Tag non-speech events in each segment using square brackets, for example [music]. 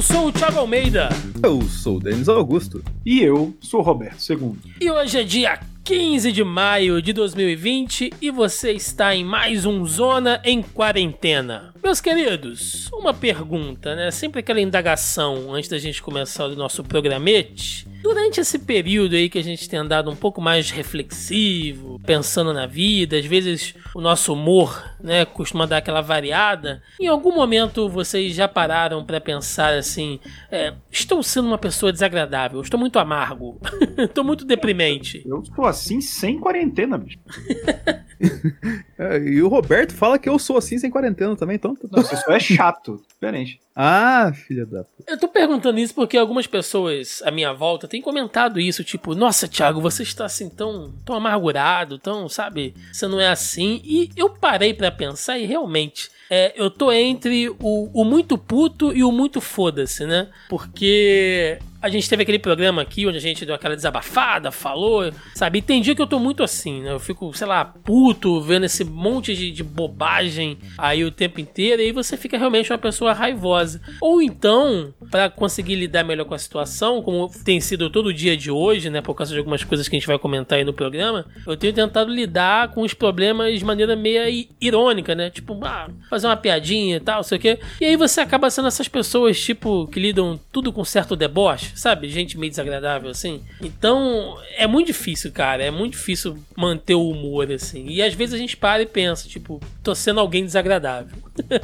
Eu sou o Thiago Almeida. Eu sou o Denis Augusto. E eu sou o Roberto II. E hoje é dia 15 de maio de 2020 e você está em mais um Zona em Quarentena. Meus queridos, uma pergunta, né? Sempre aquela indagação antes da gente começar o nosso programete. Durante esse período aí que a gente tem andado um pouco mais reflexivo, pensando na vida, às vezes o nosso humor, né, costuma dar aquela variada. Em algum momento vocês já pararam para pensar assim: é, estou sendo uma pessoa desagradável, estou muito amargo, [laughs] estou muito deprimente. Eu estou assim sem quarentena, bicho. [laughs] [laughs] é, e o Roberto fala que eu sou assim sem quarentena também, então. Não, você só é chato, diferente. Ah, filha da. Eu tô perguntando isso porque algumas pessoas à minha volta têm comentado isso, tipo, nossa, Thiago, você está assim tão, tão amargurado, tão, sabe, você não é assim. E eu parei para pensar e realmente é, eu tô entre o, o muito puto e o muito foda-se, né? Porque a gente teve aquele programa aqui onde a gente deu aquela desabafada, falou, sabe? E tem dia que eu tô muito assim, né? Eu fico, sei lá, puto, vendo esse monte de, de bobagem aí o tempo inteiro, e aí você fica realmente uma pessoa raivosa. Ou então, para conseguir lidar melhor com a situação, como tem sido todo dia de hoje, né? Por causa de algumas coisas que a gente vai comentar aí no programa, eu tenho tentado lidar com os problemas de maneira meio irônica, né? Tipo, ah, fazer uma piadinha e tal, sei o quê. E aí você acaba sendo essas pessoas, tipo, que lidam tudo com certo deboche sabe? Gente meio desagradável assim. Então, é muito difícil, cara. É muito difícil manter o humor assim. E às vezes a gente para e pensa, tipo, tô sendo alguém desagradável.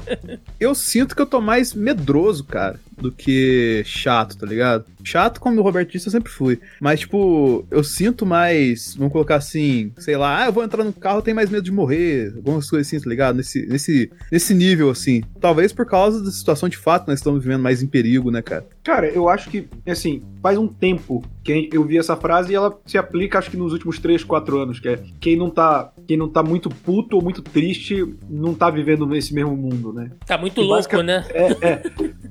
[laughs] eu sinto que eu tô mais medroso, cara, do que chato, tá ligado? Chato, como o Roberto disse, eu sempre fui. Mas, tipo, eu sinto mais, vamos colocar assim, sei lá, ah, eu vou entrar no carro, eu tenho mais medo de morrer. Algumas coisas assim, tá ligado? Nesse, nesse, nesse nível, assim. Talvez por causa da situação de fato, nós estamos vivendo mais em perigo, né, cara? Cara, eu acho que, assim, faz um tempo que eu vi essa frase e ela se aplica, acho que nos últimos 3, 4 anos, que é quem não tá, quem não tá muito puto ou muito triste, não tá vivendo nesse mesmo mundo, né? Tá muito e louco, né? É, é.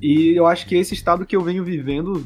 E eu acho que é esse estado que eu venho vivendo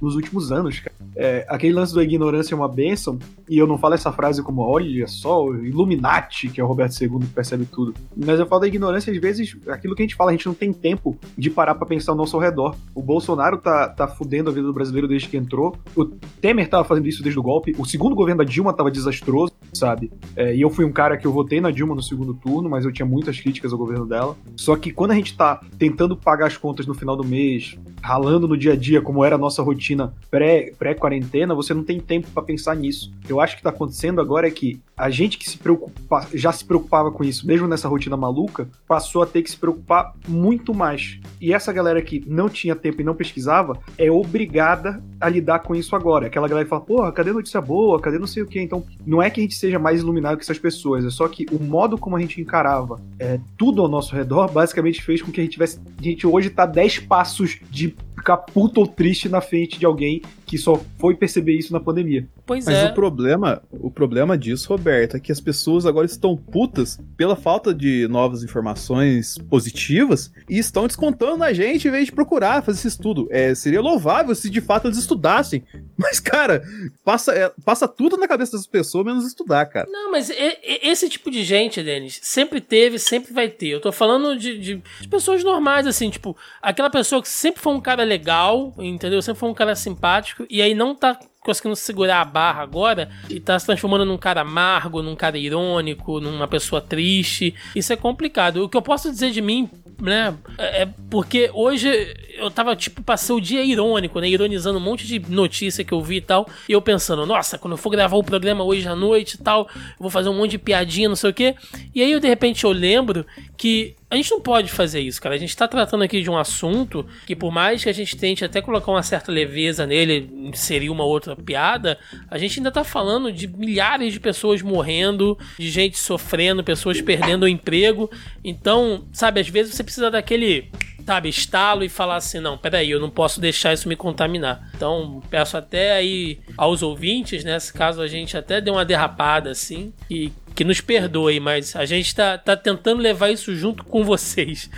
nos últimos anos, cara. É, aquele lance da ignorância é uma bênção, e eu não falo essa frase como, olha só, Illuminati, que é o Roberto II que percebe tudo. Mas eu falo da ignorância, às vezes, aquilo que a gente fala, a gente não tem tempo de parar para pensar ao nosso redor. O Bolsonaro tá, tá fudendo a vida do brasileiro desde que entrou, o Temer tava fazendo isso desde o golpe, o segundo governo da Dilma tava desastroso, sabe? É, e eu fui um cara que eu votei na Dilma no segundo turno, mas eu tinha muitas críticas ao governo dela. Só que quando a gente tá tentando pagar as contas no final do mês, ralando no dia a dia, como era a nossa rotina pré-quarentena, pré você não tem tempo para pensar nisso. Eu acho que tá acontecendo agora é que a gente que se preocupa, já se preocupava com isso, mesmo nessa rotina maluca, passou a ter que se preocupar muito mais. E essa galera que não tinha tempo e não pesquisava é obrigada a lidar com isso agora. Aquela galera que fala, porra, cadê notícia boa? Cadê não sei o que? Então, não é que a gente seja mais iluminado que essas pessoas, é só que o modo como a gente encarava é, tudo ao nosso redor basicamente fez com que a gente tivesse. A gente hoje tá 10 passos de ficar puto ou triste na frente de alguém que só foi perceber isso na pandemia. Pois Mas é. o problema, o problema disso, Roberto, é que as pessoas agora estão putas pela falta de novas informações positivas e estão descontando na gente em vez de procurar fazer esse estudo. É, seria louvável se de fato eles estudassem. Mas, cara, passa, é, passa tudo na cabeça das pessoas menos estudar, cara. Não, mas e, e, esse tipo de gente, Denis, sempre teve, sempre vai ter. Eu tô falando de, de, de pessoas normais, assim, tipo, aquela pessoa que sempre foi um cara legal, entendeu? Sempre foi um cara simpático e aí não tá conseguindo segurar a barra agora e tá se transformando num cara amargo, num cara irônico, numa pessoa triste. Isso é complicado. O que eu posso dizer de mim, né, é, é porque hoje eu tava, tipo, passei o dia irônico, né, ironizando um monte de notícia que eu vi e tal, e eu pensando, nossa, quando eu for gravar o programa hoje à noite e tal, eu vou fazer um monte de piadinha, não sei o quê. E aí, eu, de repente, eu lembro que a gente não pode fazer isso, cara. A gente tá tratando aqui de um assunto que, por mais que a gente tente até colocar uma certa leveza nele, inserir uma outra piada, a gente ainda tá falando de milhares de pessoas morrendo, de gente sofrendo, pessoas perdendo o emprego. Então, sabe, às vezes você precisa daquele sabe, estalo e falar assim, não, peraí, eu não posso deixar isso me contaminar. Então, peço até aí aos ouvintes, né, caso a gente até dê uma derrapada assim, e que nos perdoe, mas a gente tá, tá tentando levar isso junto com vocês.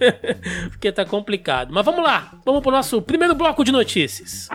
[laughs] Porque tá complicado. Mas vamos lá, vamos pro nosso primeiro bloco de notícias.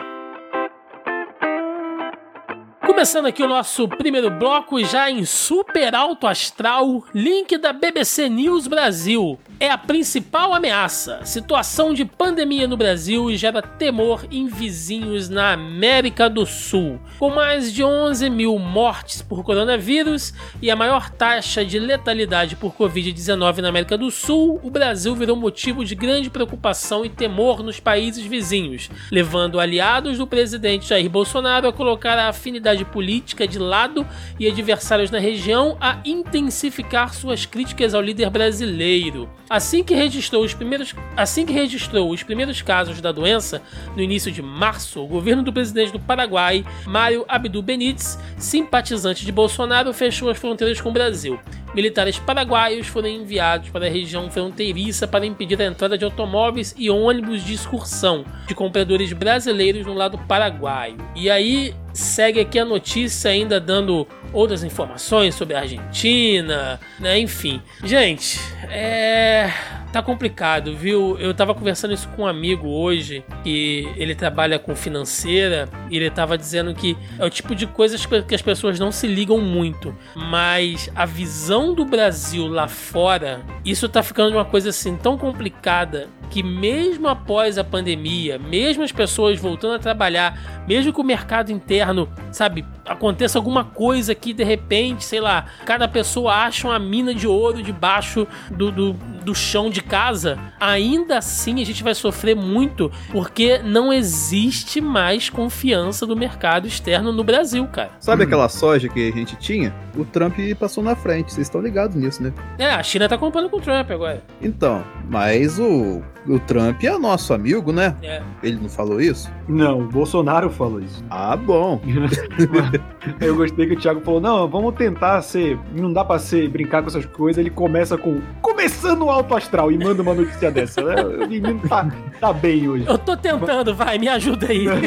Começando aqui o nosso primeiro bloco, já em super alto astral, link da BBC News Brasil. É a principal ameaça. Situação de pandemia no Brasil gera temor em vizinhos na América do Sul. Com mais de 11 mil mortes por coronavírus e a maior taxa de letalidade por Covid-19 na América do Sul, o Brasil virou motivo de grande preocupação e temor nos países vizinhos, levando aliados do presidente Jair Bolsonaro a colocar a afinidade política de lado e adversários na região a intensificar suas críticas ao líder brasileiro. Assim que registrou os primeiros, assim que registrou os primeiros casos da doença, no início de março, o governo do presidente do Paraguai, Mário Abdu Benítez, simpatizante de Bolsonaro, fechou as fronteiras com o Brasil. Militares paraguaios foram enviados para a região fronteiriça para impedir a entrada de automóveis e ônibus de excursão de compradores brasileiros no lado paraguaio. E aí segue aqui a notícia ainda dando outras informações sobre a Argentina, né? Enfim. Gente, é tá complicado, viu? Eu tava conversando isso com um amigo hoje, que ele trabalha com financeira, e ele tava dizendo que é o tipo de coisas que as pessoas não se ligam muito, mas a visão do Brasil lá fora, isso tá ficando uma coisa assim tão complicada que mesmo após a pandemia, mesmo as pessoas voltando a trabalhar, mesmo que o mercado interno, sabe, aconteça alguma coisa que de repente, sei lá, cada pessoa acha uma mina de ouro debaixo do, do, do chão de casa, ainda assim a gente vai sofrer muito porque não existe mais confiança do mercado externo no Brasil, cara. Sabe aquela soja que a gente tinha? O Trump passou na frente, vocês estão ligados nisso, né? É, a China tá comprando com o Trump agora. Então, mas o, o Trump é nosso amigo, né? É. Ele não falou isso? Não, o Bolsonaro falou isso. [laughs] Ah, bom. [laughs] Eu gostei que o Thiago falou: não, vamos tentar ser. Não dá pra ser brincar com essas coisas. Ele começa com. Começando o alto astral e manda uma notícia dessa. né? O menino tá, tá bem hoje. Eu tô tentando, vai, me ajuda aí. [laughs]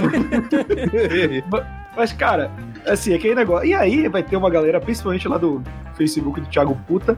Mas, cara, assim, aquele negócio. E aí vai ter uma galera, principalmente lá do Facebook do Thiago Puta,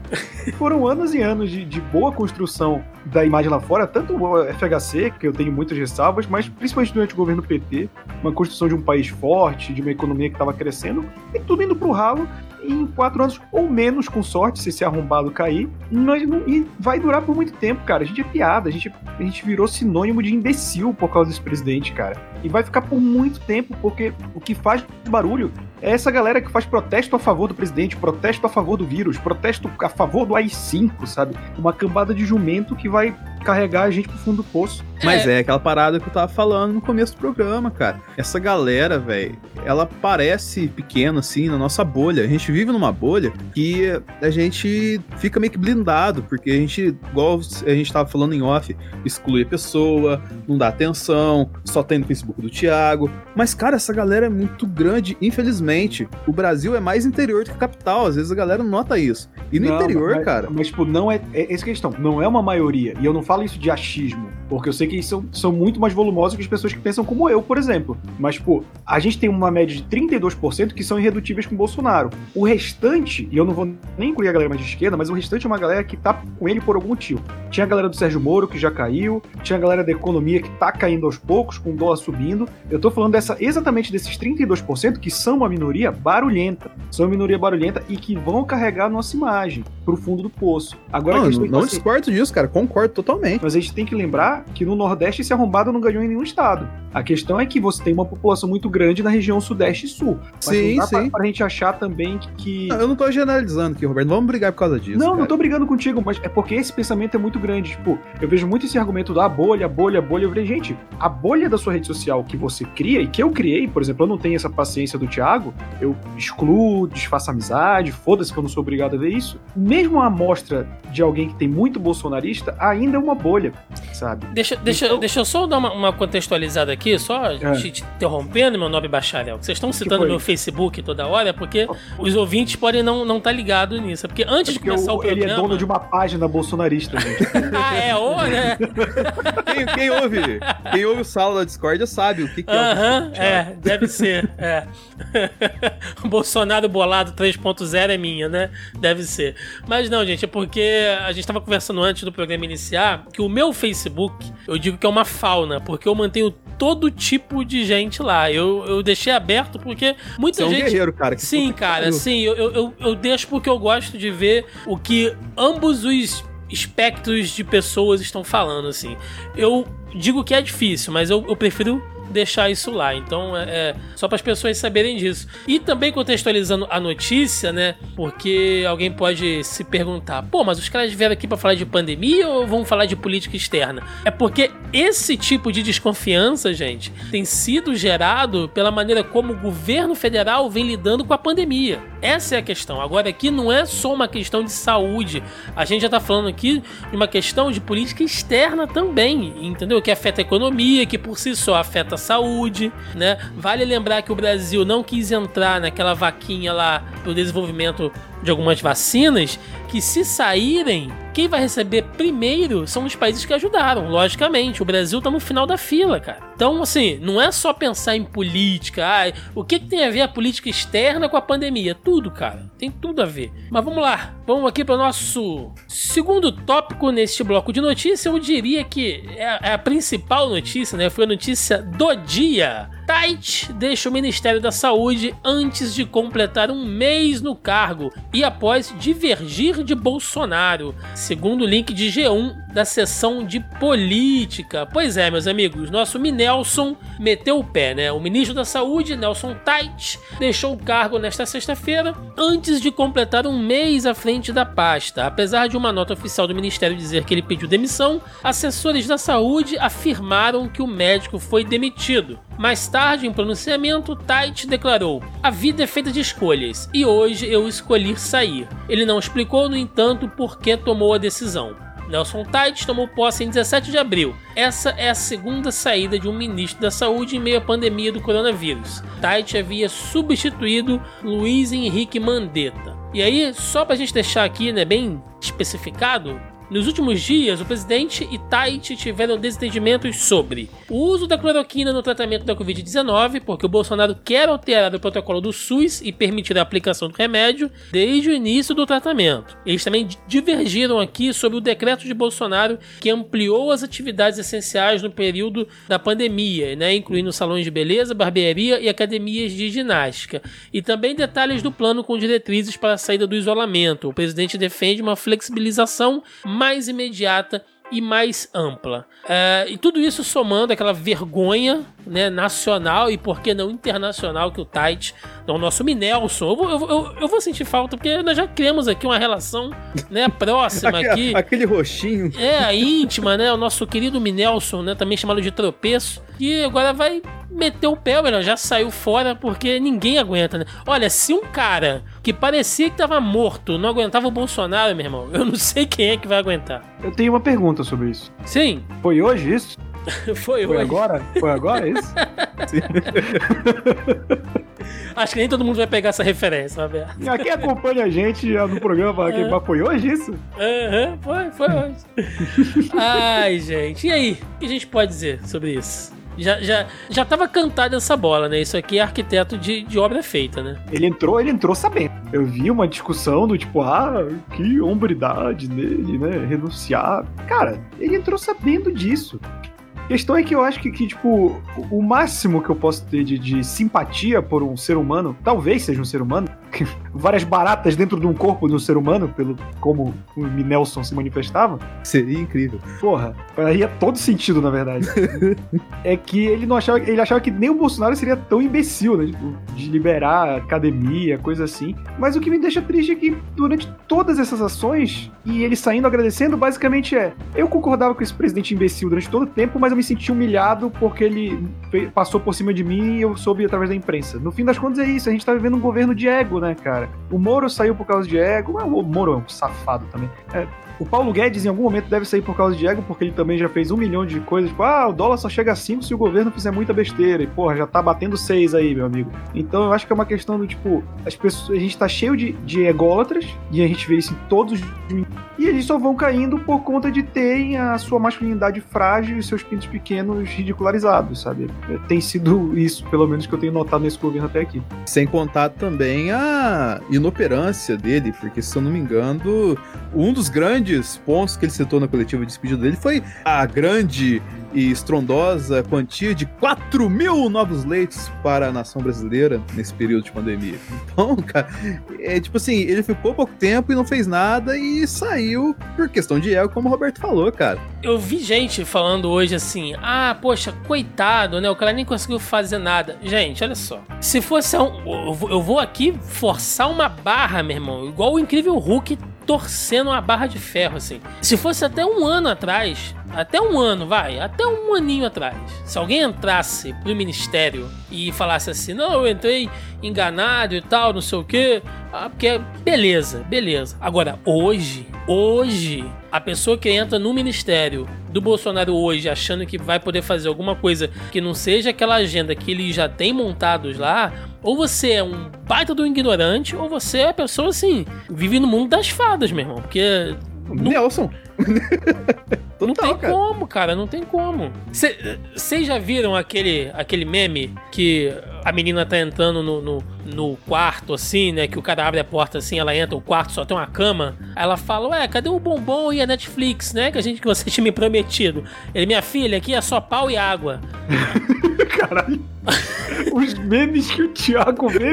foram anos e anos de, de boa construção da imagem lá fora, tanto o FHC, que eu tenho muitas ressalvas, mas principalmente durante o governo PT, uma construção de um país forte, de uma economia que estava crescendo, e tudo indo pro ralo em quatro anos ou menos, com sorte, se esse arrombado cair, nós não, e vai durar por muito tempo, cara. A gente é piada, a gente, a gente virou sinônimo de imbecil por causa desse presidente, cara. E vai ficar por muito tempo, porque o que faz barulho é essa galera que faz protesto a favor do presidente, protesto a favor do vírus, protesto a favor do AI-5, sabe? Uma cambada de jumento que vai carregar a gente pro fundo do poço. Mas é aquela parada que eu tava falando no começo do programa, cara. Essa galera, velho, ela parece pequena, assim, na nossa bolha. A gente vive numa bolha que a gente fica meio que blindado, porque a gente, igual a gente tava falando em off, exclui a pessoa, não dá atenção, só tem no Facebook do Thiago. Mas, cara, essa galera é muito grande, infelizmente. O Brasil é mais interior do que capital, às vezes a galera nota isso. E no Não, interior, mas, cara. Mas, tipo, não é. É essa questão. Não é uma maioria. E eu não falo isso de achismo. Porque eu sei que eles são, são muito mais volumosos que as pessoas que pensam como eu, por exemplo. Mas, pô, a gente tem uma média de 32% que são irredutíveis com o Bolsonaro. O restante, e eu não vou nem incluir a galera mais de esquerda, mas o restante é uma galera que tá com ele por algum motivo. Tinha a galera do Sérgio Moro que já caiu, tinha a galera da economia que tá caindo aos poucos, com o dólar subindo. Eu tô falando dessa, exatamente desses 32% que são uma minoria barulhenta. São uma minoria barulhenta e que vão carregar a nossa imagem pro fundo do poço. Agora Não, é não assim, discordo disso, cara. Concordo totalmente. Mas a gente tem que lembrar que no Nordeste esse arrombado não ganhou em nenhum estado. A questão é que você tem uma população muito grande na região Sudeste e Sul. Mas Sim, não dá pra, sim. pra gente achar também que. que- Não, eu não tô generalizando aqui, Roberto. Não vamos brigar por causa disso. Não, cara. não tô brigando contigo, mas é porque esse pensamento é muito grande. Tipo, eu vejo muito esse argumento da bolha, bolha, bolha. Eu falei, gente, a bolha da sua rede social que você cria e que eu criei, por exemplo, eu não tenho essa paciência do Thiago, eu excluo, desfaço amizade, foda-se que eu não sou obrigado a ver isso. Mesmo a amostra de alguém que tem muito bolsonarista ainda é uma bolha, sabe? Deixa, deixa, Então- deixa eu só dar uma, uma contextualizada aqui, só É. te, te interrompendo, meu nobre bacharel. Vocês estão citando meu Facebook toda hora, porque os ouvintes podem não não tá ligados nisso. Porque antes de Porque começar o- o programa... ele é dono de uma página bolsonarista, gente. [laughs] ah, é, ou, né? [laughs] Quem, quem ouve, quem ouve o sala da Discord sabe o que, que é o Aham, Thiago. é, deve ser, é. [laughs] o Bolsonaro bolado 3.0 é minha, né? Deve ser. Mas não, gente, é porque a gente tava conversando antes do programa iniciar que o meu Facebook, eu digo que é uma fauna, porque eu mantenho todo tipo de gente lá. Eu, eu deixei aberto porque muita Você é um gente. guerreiro, cara. que Sim, cara, sim. Eu, eu, eu- eu deixo porque eu gosto de ver o que ambos os espectros de pessoas estão falando, assim. Eu digo que é difícil, mas eu, eu prefiro deixar isso lá. Então, é, é só para as pessoas saberem disso. E também contextualizando a notícia, né? Porque alguém pode se perguntar: pô, mas os caras vieram aqui para falar de pandemia ou vão falar de política externa? É porque esse tipo de desconfiança, gente, tem sido gerado pela maneira como o governo federal vem lidando com a pandemia. Essa é a questão. Agora, aqui não é só uma questão de saúde. A gente já tá falando aqui de uma questão de política externa também, entendeu? Que afeta a economia, que por si só afeta saúde, né? Vale lembrar que o Brasil não quis entrar naquela vaquinha lá do desenvolvimento de algumas vacinas, que se saírem, quem vai receber primeiro são os países que ajudaram, logicamente. O Brasil tá no final da fila, cara. Então, assim, não é só pensar em política. Ah, o que, que tem a ver a política externa com a pandemia? Tudo, cara. Tem tudo a ver. Mas vamos lá. Vamos aqui para o nosso segundo tópico neste bloco de notícia. Eu diria que é a, é a principal notícia, né? Foi a notícia do dia. Tait deixa o Ministério da Saúde antes de completar um mês no cargo e após divergir de Bolsonaro, segundo o link de G1 da seção de política. Pois é, meus amigos, nosso Minelson meteu o pé, né? O ministro da Saúde, Nelson Tait, deixou o cargo nesta sexta-feira antes de completar um mês à frente da pasta. Apesar de uma nota oficial do ministério dizer que ele pediu demissão, assessores da saúde afirmaram que o médico foi demitido. Mais tarde, em pronunciamento, Tait declarou: A vida é feita de escolhas e hoje eu escolhi sair. Ele não explicou, no entanto, por que tomou a decisão. Nelson Tait tomou posse em 17 de abril. Essa é a segunda saída de um ministro da Saúde em meio à pandemia do coronavírus. Tait havia substituído Luiz Henrique Mandetta. E aí, só pra gente deixar aqui, né, bem especificado, nos últimos dias, o presidente e Tait tiveram desentendimentos sobre o uso da cloroquina no tratamento da Covid-19, porque o Bolsonaro quer alterar o protocolo do SUS e permitir a aplicação do remédio desde o início do tratamento. Eles também divergiram aqui sobre o decreto de Bolsonaro que ampliou as atividades essenciais no período da pandemia, né, incluindo salões de beleza, barbearia e academias de ginástica. E também detalhes do plano com diretrizes para a saída do isolamento. O presidente defende uma flexibilização mais imediata e mais ampla. É, e tudo isso somando aquela vergonha né, nacional e por que não internacional que o Tait, não, o nosso Minelson, eu vou, eu, vou- eu vou sentir falta porque nós já criamos aqui uma relação né, próxima [laughs] aqui. Aquele roxinho. É, íntima, né? O nosso querido Minelson, né? Também chamado de tropeço. E agora vai meter o pé, melhor, já saiu fora porque ninguém aguenta, né? Olha, se um cara que parecia que tava morto não aguentava o Bolsonaro, meu irmão, eu não sei quem é que vai aguentar. Eu tenho uma pergunta sobre isso. Sim, Foi hoje isso? [laughs] foi, Foi hoje. agora? Foi agora isso? [laughs] Acho que nem todo mundo vai pegar essa referência, Roberto. E Quem acompanha a gente no programa, que, mas foi hoje isso? Aham, foi, foi hoje. [laughs] Ai, gente. E aí? O que a gente pode dizer sobre isso? Já, já, já tava cantada essa bola, né? Isso aqui é arquiteto de, de obra feita, né? Ele entrou, ele entrou sabendo. Eu vi uma discussão do tipo, ah, que hombridade nele, né? Renunciar. Cara, ele entrou sabendo disso. Questão é que eu acho que, que, tipo, o máximo que eu posso ter de, de simpatia por um ser humano, talvez seja um ser humano, várias baratas dentro de um corpo de um ser humano, pelo como o Nelson se manifestava, Seria incrível. porra, faria todo sentido, na verdade. [laughs] é que ele não achava, ele achava que nem o Bolsonaro seria tão imbecil, né? Tipo, de liberar academia, coisa assim. Mas o que me deixa triste é que durante todas essas ações, e ele saindo agradecendo, basicamente é: eu concordava com esse presidente imbecil durante todo o tempo, mas eu me senti humilhado porque ele passou por cima de mim e eu soube através da imprensa. No fim das contas é isso, a gente tá vivendo um governo de ego, né, cara? O Moro saiu por causa de ego, o Moro é um safado também. É, o Paulo Guedes, em algum momento, deve sair por causa de ego, porque ele também já fez um milhão de coisas. Tipo, ah, o dólar só chega a 5 se o governo fizer muita besteira. E, porra, já tá batendo 6 aí, meu amigo. Então, eu acho que é uma questão do tipo, as pessoas, a gente tá cheio de, de ególatras, e a gente vê isso em todos os. E eles só vão caindo por conta de terem a sua masculinidade frágil e seus pintos pequenos ridicularizados, sabe? Tem sido isso, pelo menos, que eu tenho notado nesse governo até aqui. Sem contar também a inoperância dele, porque se eu não me engano, um dos grandes pontos que ele citou na coletiva de despedida dele foi a grande e estrondosa quantia de 4 mil novos leitos para a nação brasileira nesse período de pandemia. Então, [laughs] cara, é tipo assim, ele ficou pouco tempo e não fez nada e saiu por questão de ego, como o Roberto falou, cara. Eu vi gente falando hoje assim: ah, poxa, coitado, né? O cara nem conseguiu fazer nada. Gente, olha só. Se fosse um. Eu vou aqui forçar uma barra, meu irmão, igual o incrível Hulk torcendo uma barra de ferro, assim. Se fosse até um ano atrás, até um ano, vai, até um aninho atrás, se alguém entrasse pro ministério e falasse assim, não, eu entrei enganado e tal, não sei o quê, ah, porque beleza, beleza. Agora, hoje, hoje, a pessoa que entra no ministério do Bolsonaro hoje, achando que vai poder fazer alguma coisa que não seja aquela agenda que ele já tem montados lá, ou você é um baita do ignorante, ou você é a pessoa assim, vive no mundo das fadas, meu irmão. Porque Nelson. [laughs] Total, não tem cara. como, cara, não tem como. Vocês já viram aquele, aquele meme que a menina tá entrando no, no, no, quarto, assim, né? Que o cara abre a porta assim, ela entra, o quarto só tem uma cama. Aí ela fala, ué, cadê o bombom e a Netflix, né? Que a gente que você tinha me prometido. Ele, minha filha, aqui é só pau e água. [laughs] Caralho. Os memes que o Thiago vê.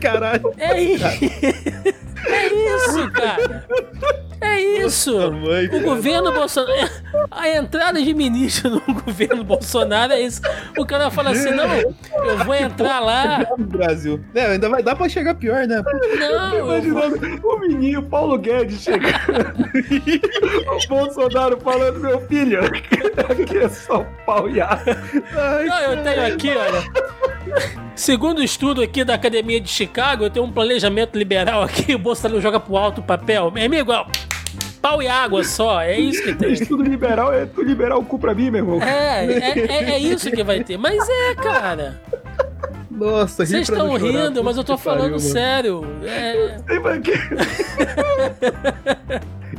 Caralho. É isso. [laughs] É isso, cara. É isso. Nossa, mãe, o governo Bolsonaro. A entrada de ministro no [laughs] governo Bolsonaro é isso. O cara fala assim: não, eu vou entrar lá. No Brasil. É, ainda vai dar pra chegar pior, né? Não. Imaginando vou... o menino Paulo Guedes chegando. [laughs] o Bolsonaro falando: meu filho, aqui é só pau e ar. Não, eu tenho aqui, olha. Segundo o estudo aqui da Academia de Chicago, eu tenho um planejamento liberal aqui, o Bolsonaro joga pro alto o papel. Amigo, ó, pau e água só, é isso que tem. Estudo liberal é tu liberar o cu pra mim, meu irmão. É, é, é, é isso que vai ter. Mas é, cara. Nossa, Vocês estão rindo, mas eu tô falando pariu, sério. É...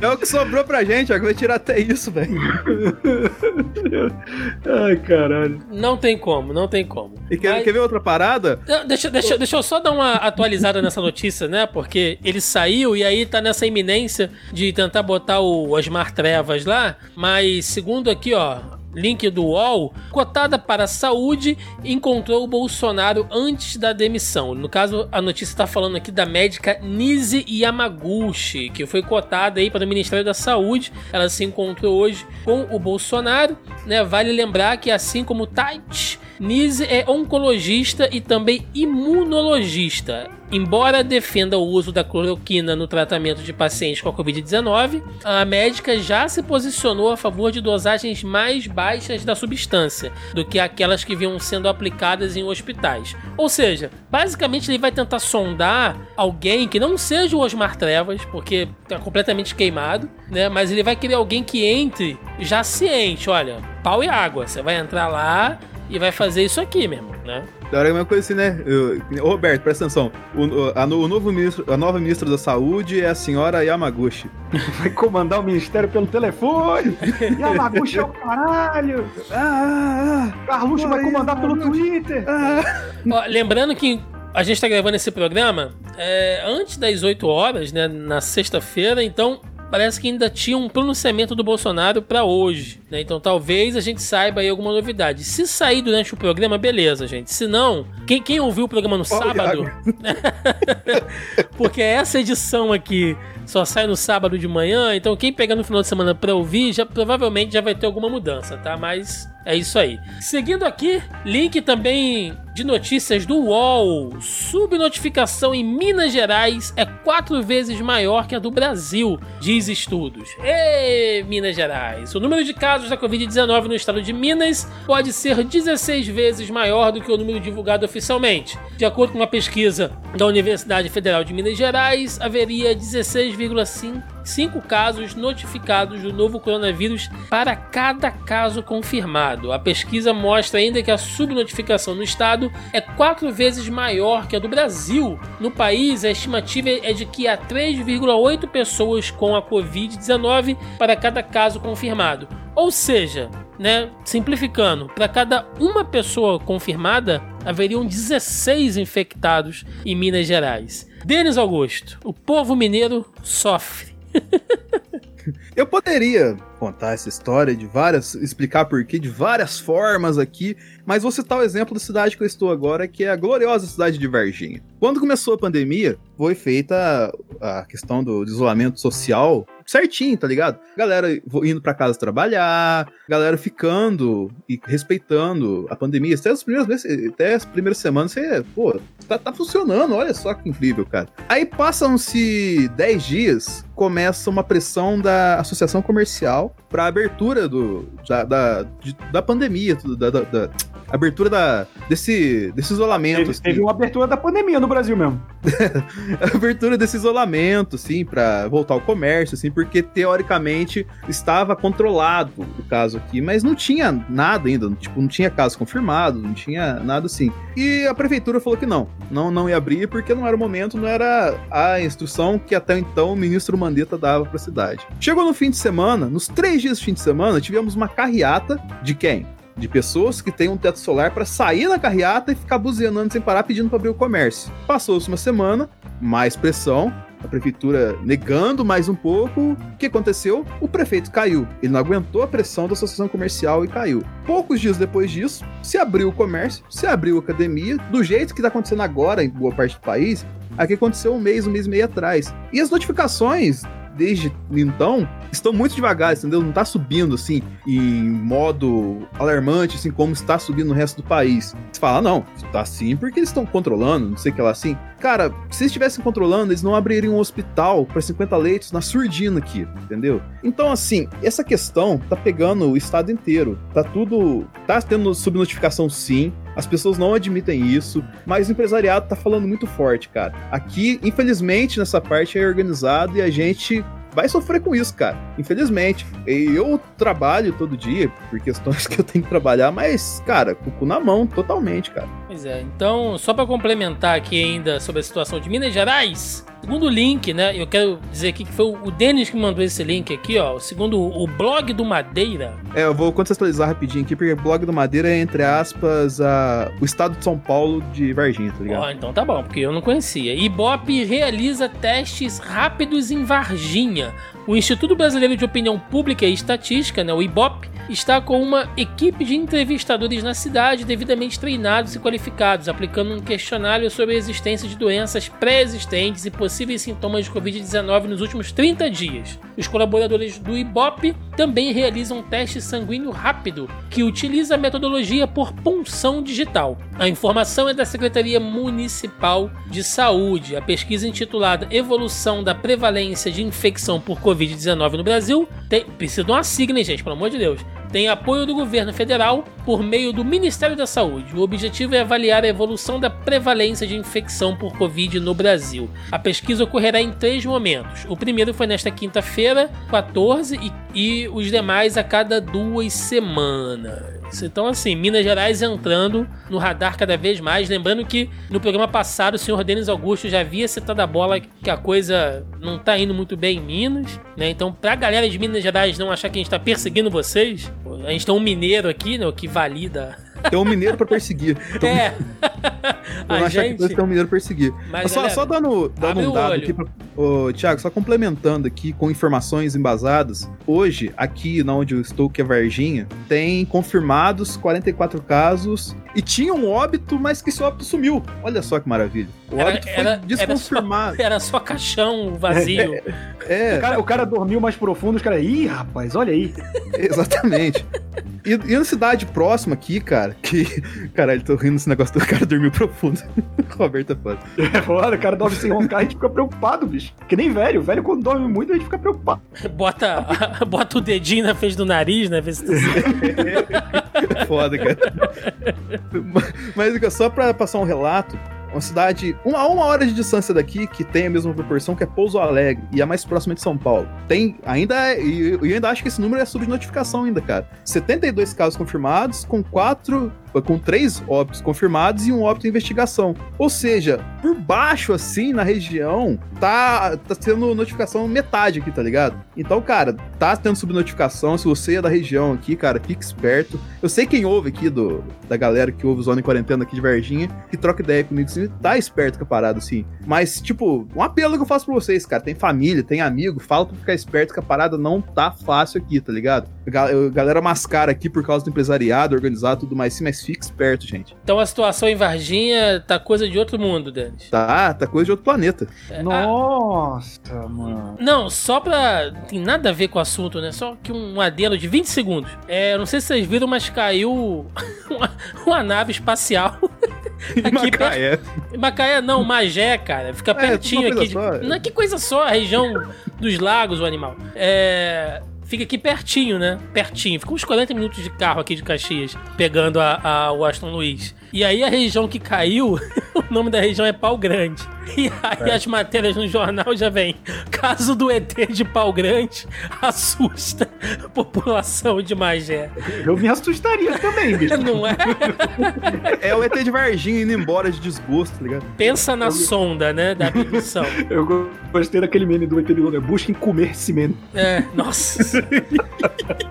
é o que sobrou pra gente, que vai tirar até isso, velho. [laughs] Ai, caralho. Não tem como, não tem como. E quer, mas... quer ver outra parada? Deixa, deixa, deixa eu só dar uma atualizada nessa notícia, né? Porque ele saiu e aí tá nessa iminência de tentar botar o Osmar Trevas lá, mas segundo aqui, ó, link do UOL, cotada para a saúde, encontrou o Bolsonaro antes da demissão. No caso, a notícia está falando aqui da médica Nise Yamaguchi, que foi cotada aí para o Ministério da Saúde. Ela se encontrou hoje com o Bolsonaro. Né? Vale lembrar que, assim como Tait, Nise é oncologista e também imunologista. Embora defenda o uso da cloroquina no tratamento de pacientes com a Covid-19, a médica já se posicionou a favor de dosagens mais baixas da substância do que aquelas que vinham sendo aplicadas em hospitais. Ou seja, basicamente ele vai tentar sondar alguém que não seja o Osmar Trevas, porque está completamente queimado, né? Mas ele vai querer alguém que entre já ciente, olha, pau e água. Você vai entrar lá e vai fazer isso aqui mesmo, né? Da hora é uma coisa assim, né? Eu, Roberto, presta atenção. O, a, o novo ministro, a nova ministra da Saúde é a senhora Yamaguchi. [laughs] Vai comandar o ministério pelo telefone. [laughs] Yamaguchi é o caralho. Ah, ah, ah. Carluxo vai comandar pelo Twitter. Ah. Ó, lembrando que a gente está gravando esse programa é, antes das 8 horas, né? Na sexta-feira, então parece que ainda tinha um pronunciamento do Bolsonaro para hoje, né? Então talvez a gente saiba aí alguma novidade. Se sair durante o programa, beleza, gente. Se não, quem, quem ouviu o programa no sábado, [laughs] porque essa edição aqui só sai no sábado de manhã, então quem pegar no final de semana para ouvir, já provavelmente já vai ter alguma mudança, tá? Mas é isso aí. Seguindo aqui, link também de notícias do UOL. Subnotificação em Minas Gerais é quatro vezes maior que a do Brasil, diz estudos. Ê, Minas Gerais! O número de casos da Covid-19 no estado de Minas pode ser 16 vezes maior do que o número divulgado oficialmente. De acordo com uma pesquisa da Universidade Federal de Minas Gerais, haveria 16,5 cinco casos notificados do novo coronavírus para cada caso confirmado. A pesquisa mostra ainda que a subnotificação no estado é quatro vezes maior que a do Brasil. No país, a estimativa é de que há 3,8 pessoas com a Covid-19 para cada caso confirmado. Ou seja, né, simplificando, para cada uma pessoa confirmada, haveriam 16 infectados em Minas Gerais. Denis Augusto, o povo mineiro sofre Eu poderia contar essa história de várias, explicar por quê de várias formas aqui, mas vou citar o exemplo da cidade que eu estou agora, que é a gloriosa cidade de Varginha. Quando começou a pandemia, foi feita a questão do isolamento social certinho, tá ligado? Galera indo para casa trabalhar, galera ficando e respeitando a pandemia. Até as primeiras, vezes, até as primeiras semanas você, pô, tá, tá funcionando, olha só que incrível, cara. Aí passam-se 10 dias, começa uma pressão da associação comercial para abertura do, da, da, de, da pandemia, da, da, da abertura da, desse, desse isolamento. Teve, assim. teve uma abertura da pandemia no Brasil mesmo. [laughs] abertura desse isolamento, assim, para voltar ao comércio, assim, porque teoricamente estava controlado o caso aqui, mas não tinha nada ainda, tipo, não tinha caso confirmado, não tinha nada assim. E a prefeitura falou que não, não, não ia abrir porque não era o momento, não era a instrução que até então o ministro Mandetta dava para a cidade. Chegou no fim de semana, nos três dias de fim de semana, tivemos uma carreata de quem? De pessoas que têm um teto solar para sair na carreata e ficar buzinando sem parar pedindo para abrir o comércio. Passou-se uma semana, mais pressão, a prefeitura negando mais um pouco. O que aconteceu? O prefeito caiu. Ele não aguentou a pressão da associação comercial e caiu. Poucos dias depois disso, se abriu o comércio, se abriu a academia, do jeito que está acontecendo agora em boa parte do país. Aqui aconteceu um mês, um mês e meio atrás. E as notificações desde então estão muito devagar, entendeu? Não tá subindo assim em modo alarmante, assim como está subindo no resto do país. Você fala, não, tá assim porque eles estão controlando, não sei o que lá assim. Cara, se eles estivessem controlando, eles não abririam um hospital para 50 leitos na surdina aqui, entendeu? Então, assim, essa questão tá pegando o estado inteiro. Tá tudo. Tá tendo subnotificação sim. As pessoas não admitem isso, mas o empresariado tá falando muito forte, cara. Aqui, infelizmente, nessa parte é organizado e a gente vai sofrer com isso, cara. Infelizmente. Eu trabalho todo dia por questões [laughs] que eu tenho que trabalhar, mas, cara, com o cu na mão, totalmente, cara. Pois é. Então, só para complementar aqui ainda sobre a situação de Minas Gerais, segundo o link, né? Eu quero dizer aqui que foi o Denis que mandou esse link aqui, ó. Segundo o blog do Madeira. É, eu vou contextualizar rapidinho aqui, porque o blog do Madeira é, entre aspas, a... o estado de São Paulo de Varginha, tá ligado? Ó, então tá bom, porque eu não conhecia. Ibope realiza testes rápidos em Varginha. O Instituto Brasileiro de Opinião Pública e Estatística, né, o IBOP, está com uma equipe de entrevistadores na cidade devidamente treinados e qualificados, aplicando um questionário sobre a existência de doenças pré-existentes e possíveis sintomas de Covid-19 nos últimos 30 dias. Os colaboradores do IBOP também realizam um teste sanguíneo rápido, que utiliza a metodologia por punção digital. A informação é da Secretaria Municipal de Saúde. A pesquisa intitulada Evolução da Prevalência de Infecção por Covid-19 no Brasil tem. Precisa de uma sigla, hein, gente, pelo amor de Deus tem apoio do governo federal por meio do Ministério da Saúde. O objetivo é avaliar a evolução da prevalência de infecção por Covid no Brasil. A pesquisa ocorrerá em três momentos. O primeiro foi nesta quinta-feira, 14, e, e os demais a cada duas semanas. Então, assim, Minas Gerais entrando no radar cada vez mais. Lembrando que no programa passado o senhor Denis Augusto já havia citado a bola que a coisa não tá indo muito bem em Minas, né? Então, pra galera de Minas Gerais não achar que a gente tá perseguindo vocês, a gente tem um mineiro aqui, né? O que valida tem um mineiro pra perseguir. Então, é. [laughs] Eu não achar gente... que tem um mineiro pra perseguir. Mas, só, galera, só dando, dando um dado aqui, pra, ô, Thiago, só complementando aqui com informações embasadas. Hoje, aqui na onde eu estou, que é Varginha, tem confirmados 44 casos e tinha um óbito, mas que esse óbito sumiu. Olha só que maravilha. O era, óbito foi era, desconfirmado. Era só, [laughs] era só caixão vazio. É, é. O, cara, o, cara, dormiu mais profundo, os caras, ih, rapaz, olha aí. [laughs] Exatamente. E, e na cidade próxima aqui, cara, que. [laughs] Caralho, tô rindo desse negócio do cara dormir profundo. [laughs] Roberto é foda. É foda, o cara dorme sem roncar, a gente fica preocupado, bicho. Que nem velho. Velho, quando dorme muito, a gente fica preocupado. Bota, [laughs] bota o dedinho na frente do nariz, né? Vê se tá... foda, cara. Mas só pra passar um relato, uma cidade uma, uma hora de distância daqui que tem a mesma proporção que é Pouso Alegre e é mais próxima de São Paulo. Tem ainda e eu ainda acho que esse número é subnotificação ainda, cara. 72 casos confirmados com 4 com três óbitos confirmados e um óbito em investigação. Ou seja, por baixo, assim, na região, tá, tá tendo notificação metade aqui, tá ligado? Então, cara, tá tendo subnotificação. Se você é da região aqui, cara, fique esperto. Eu sei quem ouve aqui do, da galera que ouve o Zona em Quarentena aqui de Varginha, que troca ideia comigo, assim, tá esperto com a parada, assim. Mas, tipo, um apelo que eu faço pra vocês, cara. Tem família, tem amigo, fala pra ficar esperto que a parada não tá fácil aqui, tá ligado? A galera mascara aqui por causa do empresariado, organizado tudo mais, sim, mas fique esperto, gente. Então a situação em Varginha tá coisa de outro mundo, Denis. Tá, tá coisa de outro planeta. É, Nossa, a... mano. Não, só pra. Tem nada a ver com o assunto, né? Só que um adelo de 20 segundos. É, não sei se vocês viram, mas caiu [laughs] uma, uma nave espacial. [laughs] aqui Macaé. Macaé não, Magé, cara. Fica é, pertinho aqui. De... Não, que coisa só, a região dos lagos, o animal. É fica aqui pertinho, né? Pertinho. Fica uns 40 minutos de carro aqui de Caxias, pegando a, a Washington Luiz. E aí a região que caiu, [laughs] o nome da região é Pau Grande. E aí é. as matérias no jornal já vem. Caso do ET de Pau Grande assusta a população de Magé. Eu me assustaria também, bicho. [laughs] Não é? É o ET de Varginha indo embora de desgosto, tá ligado? Pensa na Eu... sonda, né, da missão. [laughs] Eu gostei daquele meme do ET de Londres. Busquem comer cimento. É, nossa.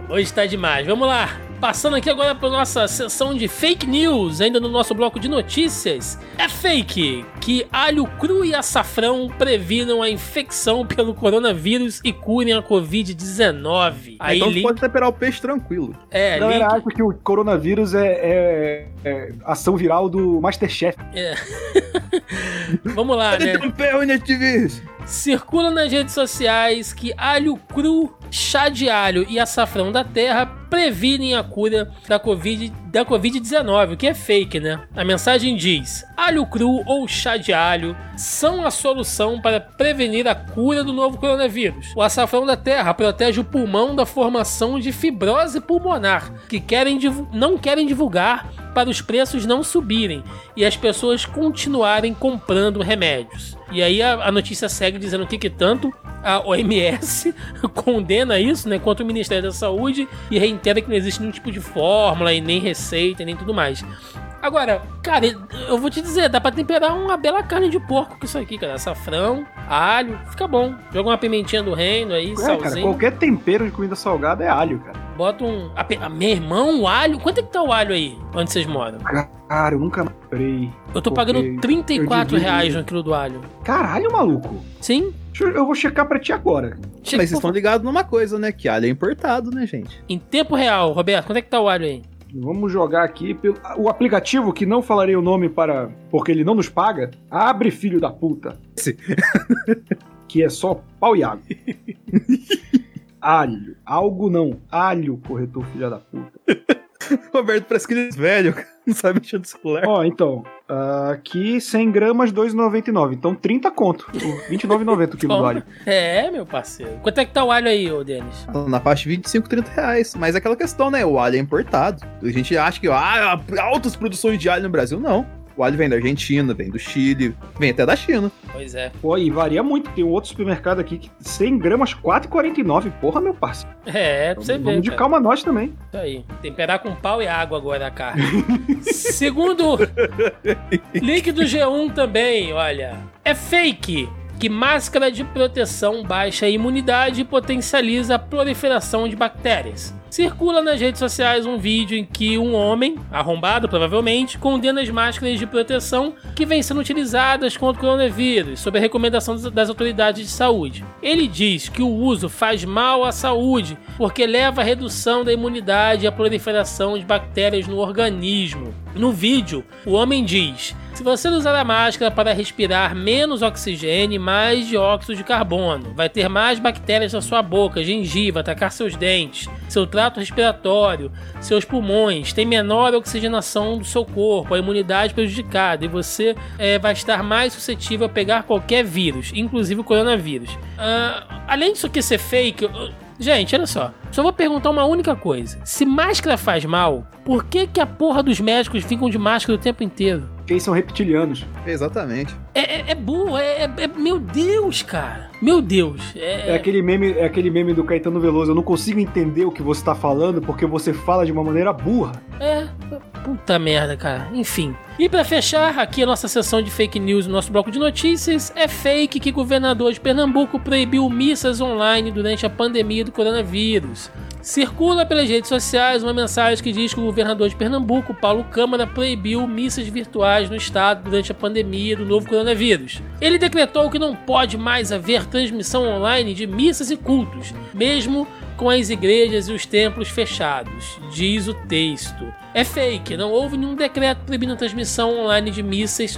Hoje tá demais. Vamos lá. Passando aqui agora para nossa sessão de fake news, ainda no nosso bloco de notícias. É fake que alho cru e açafrão previnam a infecção pelo coronavírus e curem a Covid-19. Aí então link... pode temperar o peixe tranquilo. É, a galera link... acha que o coronavírus é, é, é ação viral do Masterchef. É. [laughs] Vamos lá, né? Circula nas redes sociais que alho cru, chá de alho e açafrão da terra previnem a cura da Covid da Covid-19, o que é fake, né? A mensagem diz: alho cru ou chá de alho são a solução para prevenir a cura do novo coronavírus. O açafrão da terra protege o pulmão da formação de fibrose pulmonar, que querem não querem divulgar para os preços não subirem e as pessoas continuarem comprando remédios. E aí a, a notícia segue dizendo que, que tanto a OMS [laughs] condena isso, né, quanto o Ministério da Saúde e reitera que não existe nenhum tipo de fórmula e nem receita nem tudo mais. Agora, cara, eu vou te dizer, dá pra temperar uma bela carne de porco com isso aqui, cara. Açafrão, alho, fica bom. Joga uma pimentinha do reino aí, é, salzinho. cara, qualquer tempero de comida salgada é alho, cara. Bota um... A, a, meu irmão, o alho... Quanto é que tá o alho aí, onde vocês moram? Cara, eu nunca comprei. Eu tô pagando 34 reais no quilo do alho. Caralho, maluco. Sim. Eu vou checar pra ti agora. Checa, Mas vocês estão ligados numa coisa, né? Que alho é importado, né, gente? Em tempo real, Roberto, quanto é que tá o alho aí? Vamos jogar aqui pelo... o aplicativo que não falarei o nome para porque ele não nos paga. Abre filho da puta. [laughs] que é só pau e água. [laughs] Alho. Algo não. Alho, corretor filha da puta. [laughs] Roberto, parece que ele é velho, não sabe mexer no celular. Ó, então, aqui 100 gramas, 2,99. Então 30 conto. 29,90 o quilo do alho. É, meu parceiro. Quanto é que tá o alho aí, ô Denis? Na faixa de 25, 30 reais. Mas é aquela questão, né? O alho é importado. A gente acha que, ah, altas produções de alho no Brasil. Não. O alho vem da Argentina, vem do Chile, vem até da China. Pois é. Pô, e varia muito. Tem um outro supermercado aqui que 100 gramas, 4,49. Porra, meu parceiro. É, pra você vamos ver. Vamos de cara. calma nós também. Isso aí. Temperar com pau e água agora a carne. [laughs] Segundo link do G1 também, olha. É fake que máscara de proteção baixa a imunidade e potencializa a proliferação de bactérias. Circula nas redes sociais um vídeo em que um homem, arrombado provavelmente, condena as máscaras de proteção que vêm sendo utilizadas contra o coronavírus, sob a recomendação das autoridades de saúde. Ele diz que o uso faz mal à saúde porque leva à redução da imunidade e à proliferação de bactérias no organismo. No vídeo, o homem diz: se você usar a máscara para respirar menos oxigênio e mais dióxido de carbono, vai ter mais bactérias na sua boca, gengiva, atacar seus dentes, seu trato respiratório, seus pulmões, tem menor oxigenação do seu corpo, a imunidade prejudicada e você é, vai estar mais suscetível a pegar qualquer vírus, inclusive o coronavírus. Uh, além disso aqui ser fake, Gente, olha só. Só vou perguntar uma única coisa. Se máscara faz mal, por que, que a porra dos médicos ficam de máscara o tempo inteiro? Porque eles são reptilianos. Exatamente. É, é, é burro, é, é, é, Meu Deus, cara. Meu Deus. É, é, aquele meme, é aquele meme do Caetano Veloso. Eu não consigo entender o que você tá falando porque você fala de uma maneira burra. É. Puta merda, cara. Enfim. E para fechar aqui a nossa sessão de fake news no nosso bloco de notícias, é fake que governador de Pernambuco proibiu missas online durante a pandemia do coronavírus. Circula pelas redes sociais uma mensagem que diz que o governador de Pernambuco, Paulo Câmara, proibiu missas virtuais no estado durante a pandemia do novo coronavírus. Ele decretou que não pode mais haver transmissão online de missas e cultos, mesmo com as igrejas e os templos fechados, diz o texto. É fake, não houve nenhum decreto proibindo a transmissão online de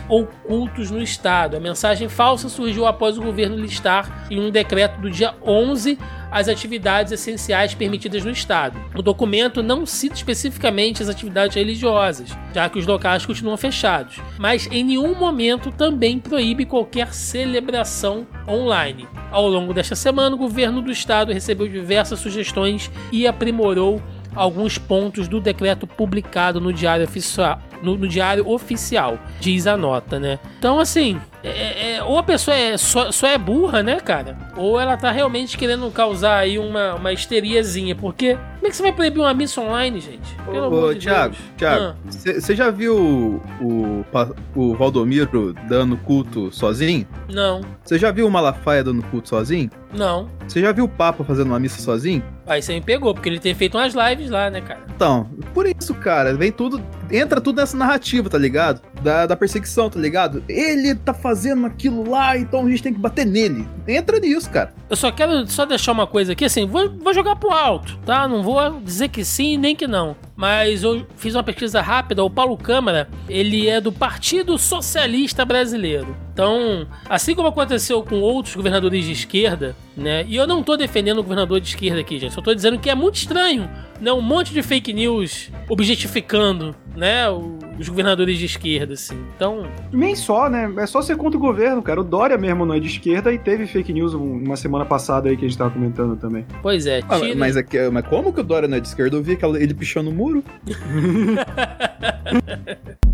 ou cultos no estado. A mensagem falsa surgiu após o governo listar em um decreto do dia 11 as atividades essenciais permitidas no estado. O documento não cita especificamente as atividades religiosas, já que os locais continuam fechados, mas em nenhum momento também proíbe qualquer celebração online. Ao longo desta semana, o governo do estado recebeu diversas sugestões e aprimorou alguns pontos do decreto publicado no Diário Oficial, no, no Diário Oficial, diz a nota, né? Então, assim, é, é, é, ou a pessoa é, só, só, é burra, né, cara? Ou ela tá realmente querendo causar aí uma, uma histeriazinha. Porque como é que você vai proibir uma missa online, gente? Pelo ô, amor de Thiago, Deus. Thiago, você ah. já viu o, o, o Valdomiro dando culto sozinho? Não. Você já viu o Malafaia dando culto sozinho? Não. Você já viu o Papa fazendo uma missa sozinho? Aí você me pegou, porque ele tem feito umas lives lá, né, cara? Então, por isso, cara, vem tudo. Entra tudo nessa narrativa, tá ligado? Da, da perseguição, tá ligado? Ele tá fazendo aquilo lá, então a gente tem que bater nele. Entra nisso, cara. Eu só quero só deixar uma coisa aqui, assim, vou, vou jogar pro alto, tá? Não vou dizer que sim nem que não. Mas eu fiz uma pesquisa rápida, o Paulo Câmara, ele é do Partido Socialista Brasileiro. Então, assim como aconteceu com outros governadores de esquerda, né? E eu não tô defendendo o governador de esquerda aqui, gente. Só tô dizendo que é muito estranho, né? Um monte de fake news objetificando, né? Os governadores de esquerda, assim. Então. Nem só, né? É só ser contra o governo, cara. O Dória mesmo não é de esquerda e teve fake news uma semana passada aí que a gente tava comentando também. Pois é. Ah, mas, é que, mas como que o Dória não é de esquerda? Eu vi ele pichando o muro. [laughs]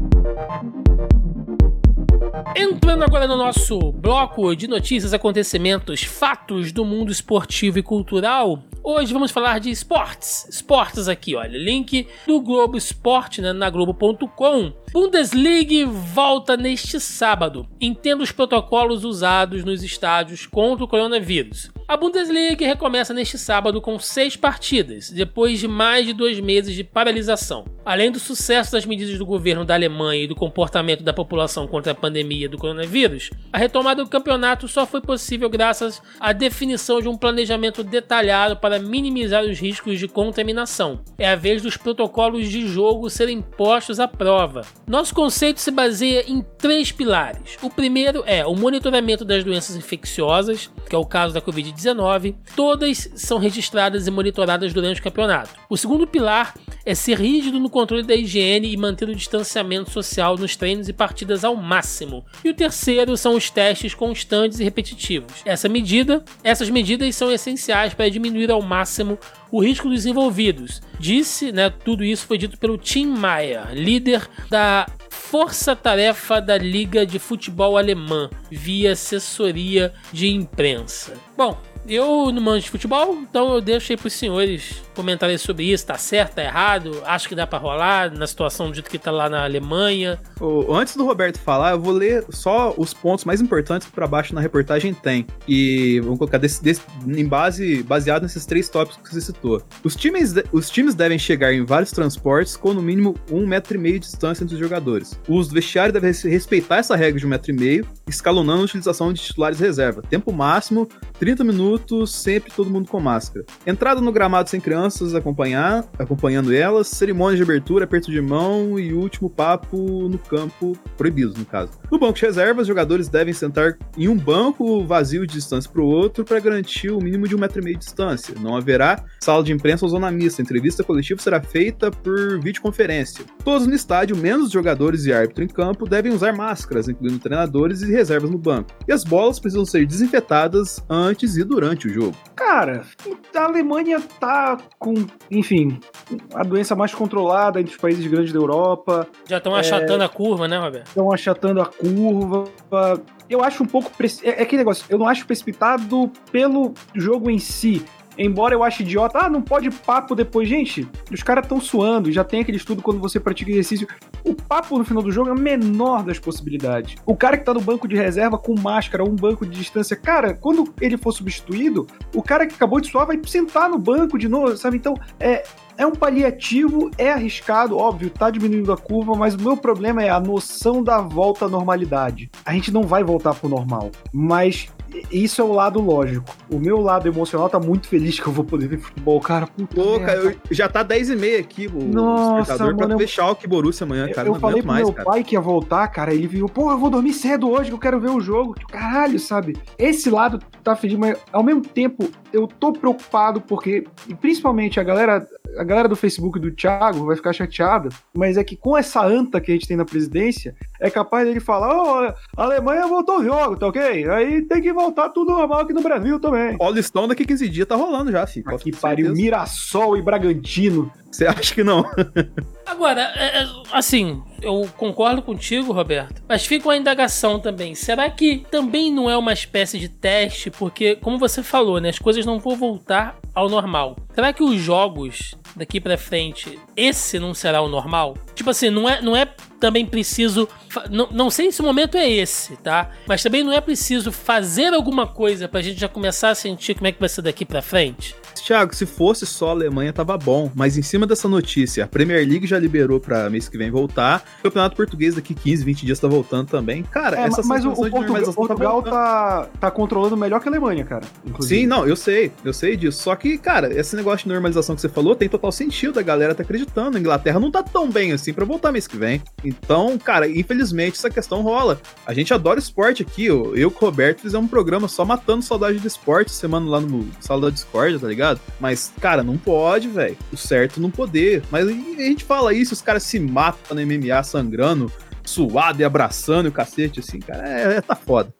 Entrando agora no nosso bloco de notícias, acontecimentos, fatos do mundo esportivo e cultural, hoje vamos falar de esportes. Esportes aqui, olha, link do Globo Esporte né, na Globo.com. Bundesliga volta neste sábado. Entenda os protocolos usados nos estádios contra o coronavírus. A Bundesliga recomeça neste sábado com seis partidas, depois de mais de dois meses de paralisação. Além do sucesso das medidas do governo da Alemanha e do comportamento da população contra a pandemia do coronavírus, a retomada do campeonato só foi possível graças à definição de um planejamento detalhado para minimizar os riscos de contaminação. É a vez dos protocolos de jogo serem postos à prova. Nosso conceito se baseia em três pilares. O primeiro é o monitoramento das doenças infecciosas, que é o caso da Covid-19. Todas são registradas e monitoradas durante o campeonato. O segundo pilar é ser rígido no controle da higiene e manter o distanciamento social nos treinos e partidas ao máximo. E o terceiro são os testes constantes e repetitivos. Essa medida, essas medidas são essenciais para diminuir ao máximo o risco dos envolvidos. Disse, né, tudo isso foi dito pelo Tim Maia, líder da Força-Tarefa da Liga de Futebol Alemã, via assessoria de imprensa. Bom, eu não manjo de futebol, então eu deixo aí pros senhores comentarem sobre isso. Tá certo, tá errado? Acho que dá pra rolar na situação do que tá lá na Alemanha. Antes do Roberto falar, eu vou ler só os pontos mais importantes que pra baixo na reportagem tem. E vamos colocar desse, desse, em base, baseado nesses três tópicos que você citou. Os times, os times devem chegar em vários transportes com no mínimo um metro e meio de distância entre os jogadores. Os vestiários devem respeitar essa regra de um metro e meio, escalonando a utilização de titulares reserva. Tempo máximo, 30 minutos, sempre todo mundo com máscara. Entrada no gramado sem crianças acompanhar, acompanhando elas, cerimônia de abertura, aperto de mão e último papo no campo, proibidos no caso. No banco de reservas, jogadores devem sentar em um banco vazio de distância para o outro para garantir o mínimo de um metro e meio de distância. Não haverá sala de imprensa ou zona mista. A entrevista coletiva será feita por videoconferência. Todos no estádio, menos os jogadores e árbitro em campo, devem usar máscaras, incluindo treinadores e reservas no banco. E as bolas precisam ser desinfetadas antes e durante o jogo. Cara, a Alemanha tá com, enfim, a doença mais controlada entre os países grandes da Europa. Já estão achatando é, a curva, né, Roberto? Estão achatando a curva. Eu acho um pouco. É, é aquele negócio, eu não acho precipitado pelo jogo em si embora eu ache idiota, ah, não pode papo depois. Gente, os caras estão suando, já tem aquele estudo quando você pratica exercício. O papo no final do jogo é a menor das possibilidades. O cara que tá no banco de reserva com máscara, um banco de distância, cara, quando ele for substituído, o cara que acabou de suar vai sentar no banco de novo, sabe? Então, é, é um paliativo, é arriscado, óbvio, tá diminuindo a curva, mas o meu problema é a noção da volta à normalidade. A gente não vai voltar pro normal, mas isso é o lado lógico. O meu lado emocional tá muito feliz que eu vou poder ver futebol, cara. Puta Pô, cara, eu, já tá 10 e meia aqui o Nossa, mano, pra fechar o que Borussia amanhã, cara. Eu, eu falei pro mais, meu cara. pai que ia voltar, cara, ele viu, pô, eu vou dormir cedo hoje que eu quero ver o jogo. Caralho, sabe? Esse lado tá feliz, mas ao mesmo tempo eu tô preocupado porque, principalmente a galera a galera do Facebook do Thiago vai ficar chateada, mas é que com essa anta que a gente tem na presidência, é capaz dele falar: Ó, oh, a Alemanha voltou o jogo, tá ok? Aí tem que voltar tudo normal aqui no Brasil também. Paulistão daqui 15 dias tá rolando já, filho. Aqui pariu Mirassol e Bragantino. Você acha que não? [laughs] Agora, é, é, assim, eu concordo contigo, Roberto, mas fica uma indagação também. Será que também não é uma espécie de teste? Porque, como você falou, né, as coisas não vão voltar ao normal. Será que os jogos daqui para frente, esse não será o normal? Tipo assim, não é, não é também preciso. Não, não sei se o momento é esse, tá? Mas também não é preciso fazer alguma coisa pra gente já começar a sentir como é que vai ser daqui pra frente. Thiago, se fosse só a Alemanha, tava bom. Mas em cima dessa notícia, a Premier League já liberou pra mês que vem voltar. O Campeonato Português daqui 15, 20 dias tá voltando também. Cara, é, essa mas o, o Portugal, Portugal tá, tá, tá, controlando melhor que a Alemanha, cara. Inclusive. Sim, não, eu sei, eu sei disso. Só que, cara, esse negócio de normalização que você falou tem total sentido. A galera tá acreditando. A Inglaterra não tá tão bem assim pra voltar mês que vem. Então, cara, infelizmente essa questão rola. A gente adora esporte aqui. Eu, eu com o Roberto fizemos um programa só matando saudade do esporte semana lá no Sala da Discord, tá ligado? Mas, cara, não pode, velho. O certo não poder. Mas a gente fala isso, os caras se matam no MMA sangrando, suado e abraçando e o cacete, assim, cara, é, é tá foda.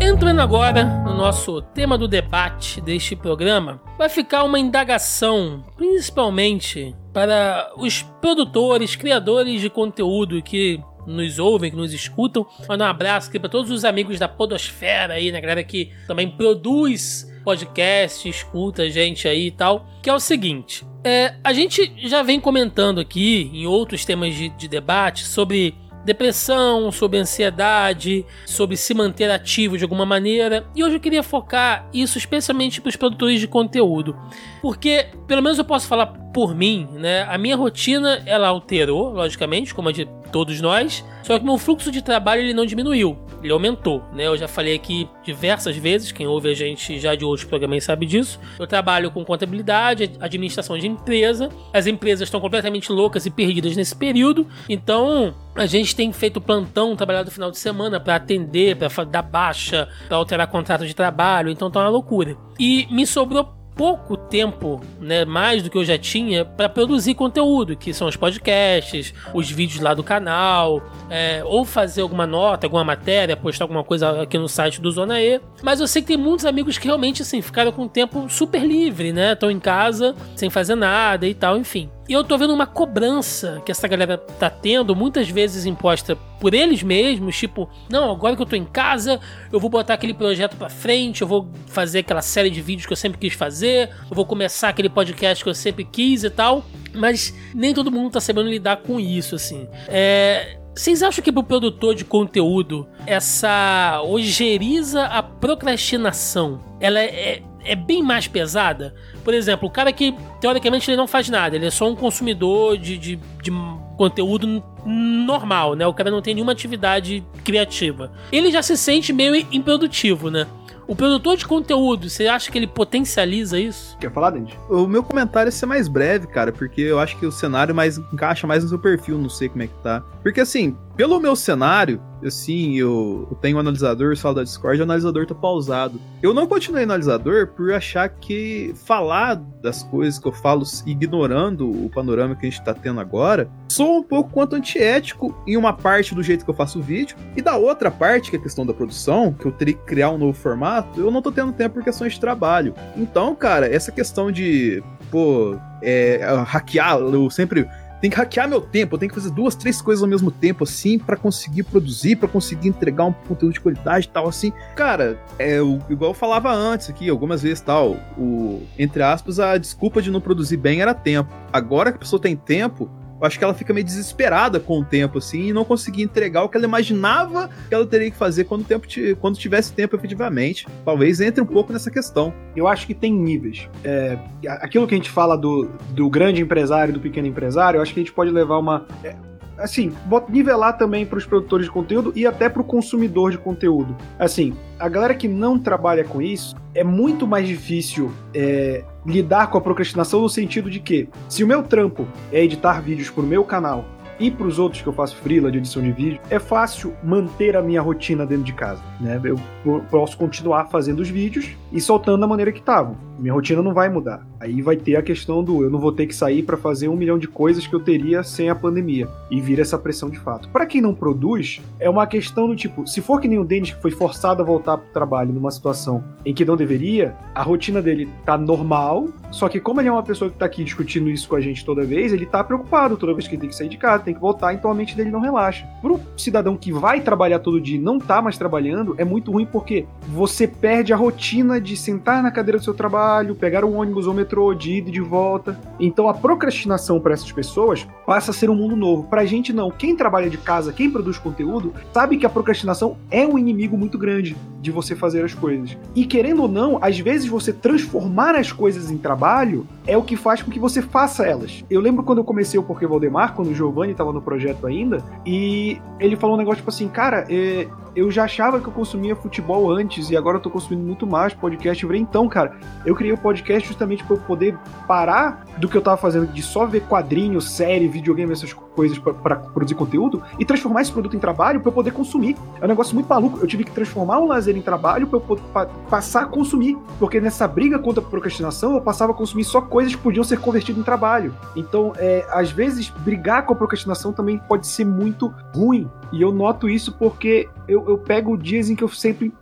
Entrando agora no nosso tema do debate deste programa, vai ficar uma indagação, principalmente para os produtores, criadores de conteúdo que nos ouvem, que nos escutam. Mandar um abraço aqui para todos os amigos da Podosfera aí, né, galera que também produz podcast, escuta a gente aí e tal. Que é o seguinte: é, a gente já vem comentando aqui em outros temas de, de debate sobre depressão, sobre ansiedade, sobre se manter ativo de alguma maneira. E hoje eu queria focar isso especialmente para os produtores de conteúdo, porque pelo menos eu posso falar por mim, né? A minha rotina ela alterou, logicamente, como a de todos nós, só que meu fluxo de trabalho ele não diminuiu, ele aumentou, né? Eu já falei aqui diversas vezes, quem ouve a gente já de outros programas sabe disso. Eu trabalho com contabilidade, administração de empresa. As empresas estão completamente loucas e perdidas nesse período, então a gente tem feito plantão, trabalhado no final de semana para atender, para dar baixa, para alterar contrato de trabalho, então tá uma loucura. E me sobrou pouco tempo, né, mais do que eu já tinha, para produzir conteúdo, que são os podcasts, os vídeos lá do canal, é, ou fazer alguma nota, alguma matéria, postar alguma coisa aqui no site do Zona E. Mas eu sei que tem muitos amigos que realmente assim ficaram com o tempo super livre, né? Estão em casa sem fazer nada e tal, enfim. E eu tô vendo uma cobrança que essa galera tá tendo, muitas vezes imposta por eles mesmos, tipo, não, agora que eu tô em casa, eu vou botar aquele projeto pra frente, eu vou fazer aquela série de vídeos que eu sempre quis fazer, eu vou começar aquele podcast que eu sempre quis e tal. Mas nem todo mundo tá sabendo lidar com isso, assim. É. Vocês acham que pro produtor de conteúdo essa ojeriza a procrastinação, ela é, é bem mais pesada? Por exemplo, o cara que teoricamente ele não faz nada, ele é só um consumidor de, de, de conteúdo normal, né? O cara não tem nenhuma atividade criativa. Ele já se sente meio improdutivo, né? O produtor de conteúdo, você acha que ele potencializa isso? Quer falar, Dente? O meu comentário é ser mais breve, cara, porque eu acho que o cenário mais encaixa mais no seu perfil, não sei como é que tá. Porque assim, pelo meu cenário, assim, eu, tenho um analisador, sala da Discord, o analisador tá pausado. Eu não continuei analisador por achar que falar das coisas que eu falo ignorando o panorama que a gente tá tendo agora, sou um pouco quanto antiético em uma parte do jeito que eu faço o vídeo, e da outra parte, que é a questão da produção, que eu teria que criar um novo formato, eu não tô tendo tempo por questões de trabalho. Então, cara, essa questão de, pô, é, hackear, eu sempre tem que hackear meu tempo, eu tenho que fazer duas, três coisas ao mesmo tempo, assim, para conseguir produzir, para conseguir entregar um conteúdo de qualidade e tal, assim. Cara, é o, igual eu falava antes aqui, algumas vezes tal, o, entre aspas, a desculpa de não produzir bem era tempo. Agora que a pessoa tem tempo, eu acho que ela fica meio desesperada com o tempo, assim, e não conseguia entregar o que ela imaginava que ela teria que fazer quando, tempo quando tivesse tempo efetivamente. Talvez entre um pouco nessa questão. Eu acho que tem níveis. É, aquilo que a gente fala do, do grande empresário, do pequeno empresário, eu acho que a gente pode levar uma. É, assim, nivelar também para os produtores de conteúdo e até para o consumidor de conteúdo. Assim, a galera que não trabalha com isso é muito mais difícil é, lidar com a procrastinação no sentido de que, se o meu trampo é editar vídeos para o meu canal e para os outros que eu faço freela de edição de vídeo, é fácil manter a minha rotina dentro de casa, né? Eu posso continuar fazendo os vídeos e soltando da maneira que estavam. Minha rotina não vai mudar. Aí vai ter a questão do eu não vou ter que sair para fazer um milhão de coisas que eu teria sem a pandemia e vir essa pressão de fato. Para quem não produz, é uma questão do tipo, se for que nem o Denis que foi forçado a voltar pro trabalho numa situação em que não deveria, a rotina dele tá normal, só que como ele é uma pessoa que tá aqui discutindo isso com a gente toda vez, ele tá preocupado toda vez que ele tem que sair de casa, tem que voltar, então a mente dele não relaxa. Pro cidadão que vai trabalhar todo dia e não tá mais trabalhando, é muito ruim porque você perde a rotina de sentar na cadeira do seu trabalho, pegar um ônibus ou metrô, de ida e de volta. Então a procrastinação para essas pessoas passa a ser um mundo novo. Pra gente não. Quem trabalha de casa, quem produz conteúdo, sabe que a procrastinação é um inimigo muito grande de você fazer as coisas. E querendo ou não, às vezes você transformar as coisas em trabalho é o que faz com que você faça elas. Eu lembro quando eu comecei o Porquê Valdemar, quando o Giovanni estava no projeto ainda, e ele falou um negócio tipo assim, cara, é, eu já achava que eu consumia futebol antes e agora eu tô consumindo muito mais podcast. Eu falei, então, cara, eu criei o podcast justamente para eu poder parar do que eu tava fazendo de só ver quadrinho, série, videogame, essas coisas para produzir conteúdo e transformar esse produto em trabalho para eu poder consumir. É um negócio muito maluco. Eu tive que transformar o lazer em trabalho para eu poder, passar a consumir, porque nessa briga contra a procrastinação eu passava a consumir só coisas que podiam ser convertidas em trabalho. Então, é, às vezes, brigar com a procrastinação também pode ser muito ruim. E eu noto isso porque eu, eu pego dias em que eu sempre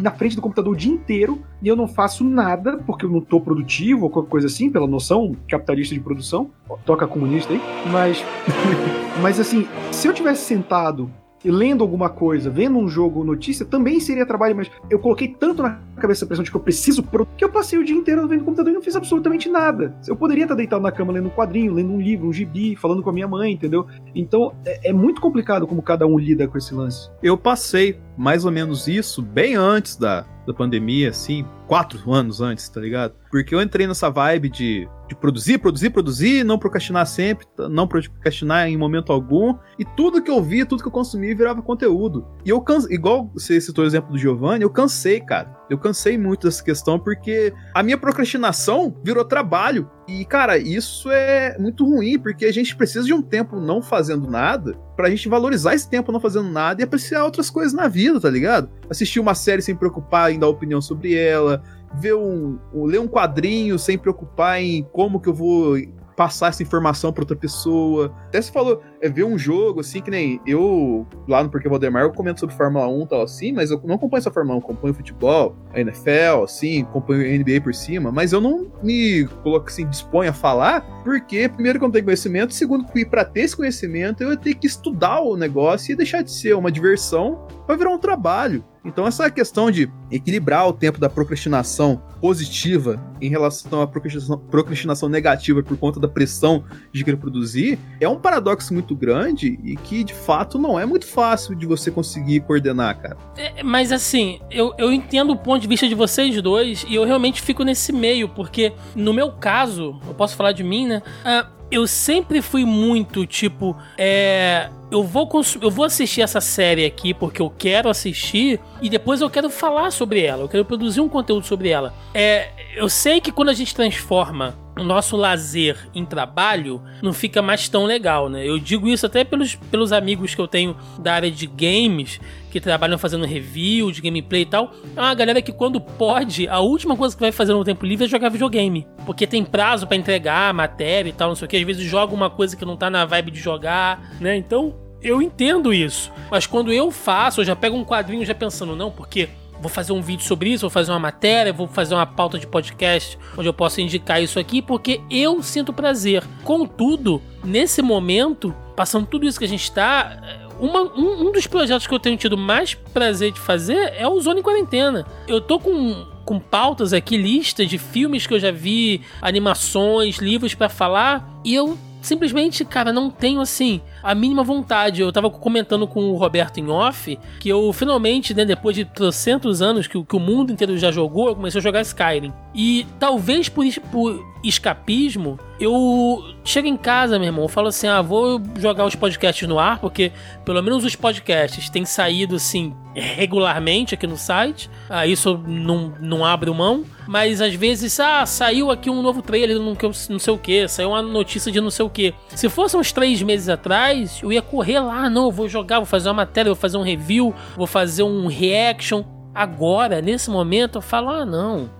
na frente do computador o dia inteiro e eu não faço nada porque eu não tô produtivo ou qualquer coisa assim, pela noção capitalista de produção. Toca comunista aí. Mas, [laughs] mas assim, se eu tivesse sentado lendo alguma coisa, vendo um jogo, notícia, também seria trabalho, mas eu coloquei tanto na cabeça a pressão de que eu preciso que eu passei o dia inteiro vendo computador e não fiz absolutamente nada. Eu poderia estar deitado na cama lendo um quadrinho, lendo um livro, um gibi, falando com a minha mãe, entendeu? Então é, é muito complicado como cada um lida com esse lance. Eu passei mais ou menos isso bem antes da, da pandemia, assim, quatro anos antes, tá ligado? Porque eu entrei nessa vibe de, de produzir, produzir, produzir, não procrastinar sempre, não procrastinar em momento algum, e tudo que eu via, tudo que eu consumia virava conteúdo. E eu cansei, igual você citou o exemplo do Giovanni, eu cansei, cara. Eu cansei muito dessa questão porque a minha procrastinação virou trabalho. E, cara, isso é muito ruim, porque a gente precisa de um tempo não fazendo nada pra gente valorizar esse tempo não fazendo nada e apreciar outras coisas na vida, tá ligado? Assistir uma série sem preocupar em dar opinião sobre ela, ver um, um ler um quadrinho sem preocupar em como que eu vou passar essa informação para outra pessoa. Até você falou, é ver um jogo, assim, que nem eu, lá no Porquê Valdemar, eu comento sobre Fórmula 1 e tal, assim, mas eu não acompanho só Fórmula 1, acompanho futebol, a NFL, assim, acompanho a NBA por cima, mas eu não me coloco assim, disponho a falar, porque, primeiro, que eu não tenho conhecimento, segundo, que para ter esse conhecimento, eu ia ter que estudar o negócio e deixar de ser uma diversão para virar um trabalho. Então, essa questão de equilibrar o tempo da procrastinação positiva em relação à procrastinação, procrastinação negativa por conta da pressão de querer produzir é um paradoxo muito grande e que, de fato, não é muito fácil de você conseguir coordenar, cara. É, mas, assim, eu, eu entendo o ponto de vista de vocês dois e eu realmente fico nesse meio, porque, no meu caso, eu posso falar de mim, né? Uh, eu sempre fui muito tipo, é, eu vou eu vou assistir essa série aqui porque eu quero assistir e depois eu quero falar sobre ela, eu quero produzir um conteúdo sobre ela. É, eu sei que quando a gente transforma o nosso lazer em trabalho não fica mais tão legal, né? Eu digo isso até pelos, pelos amigos que eu tenho da área de games, que trabalham fazendo review de gameplay e tal. É uma galera que quando pode, a última coisa que vai fazer no tempo livre é jogar videogame. Porque tem prazo para entregar matéria e tal, não sei o que. Às vezes joga uma coisa que não tá na vibe de jogar, né? Então, eu entendo isso. Mas quando eu faço, eu já pego um quadrinho já pensando, não, porque vou fazer um vídeo sobre isso, vou fazer uma matéria, vou fazer uma pauta de podcast onde eu possa indicar isso aqui, porque eu sinto prazer. Contudo, nesse momento, passando tudo isso que a gente está, uma, um, um, dos projetos que eu tenho tido mais prazer de fazer é o Zona em Quarentena. Eu tô com, com pautas aqui, lista de filmes que eu já vi, animações, livros para falar, e eu simplesmente, cara, não tenho assim a mínima vontade. Eu tava comentando com o Roberto em off que eu finalmente, né, depois de trocentos anos que, que o mundo inteiro já jogou, eu comecei a jogar Skyrim. E talvez por, por escapismo, eu chego em casa, meu irmão, eu falo assim: ah, vou jogar os podcasts no ar, porque pelo menos os podcasts têm saído assim regularmente aqui no site. Ah, isso não, não mão. Mas às vezes, ah, saiu aqui um novo trailer, não, não sei o que, saiu uma notícia de não sei o que. Se fosse uns três meses atrás, eu ia correr lá, não, eu vou jogar, vou fazer uma matéria, vou fazer um review, vou fazer um reaction. Agora, nesse momento, eu falo, ah, não.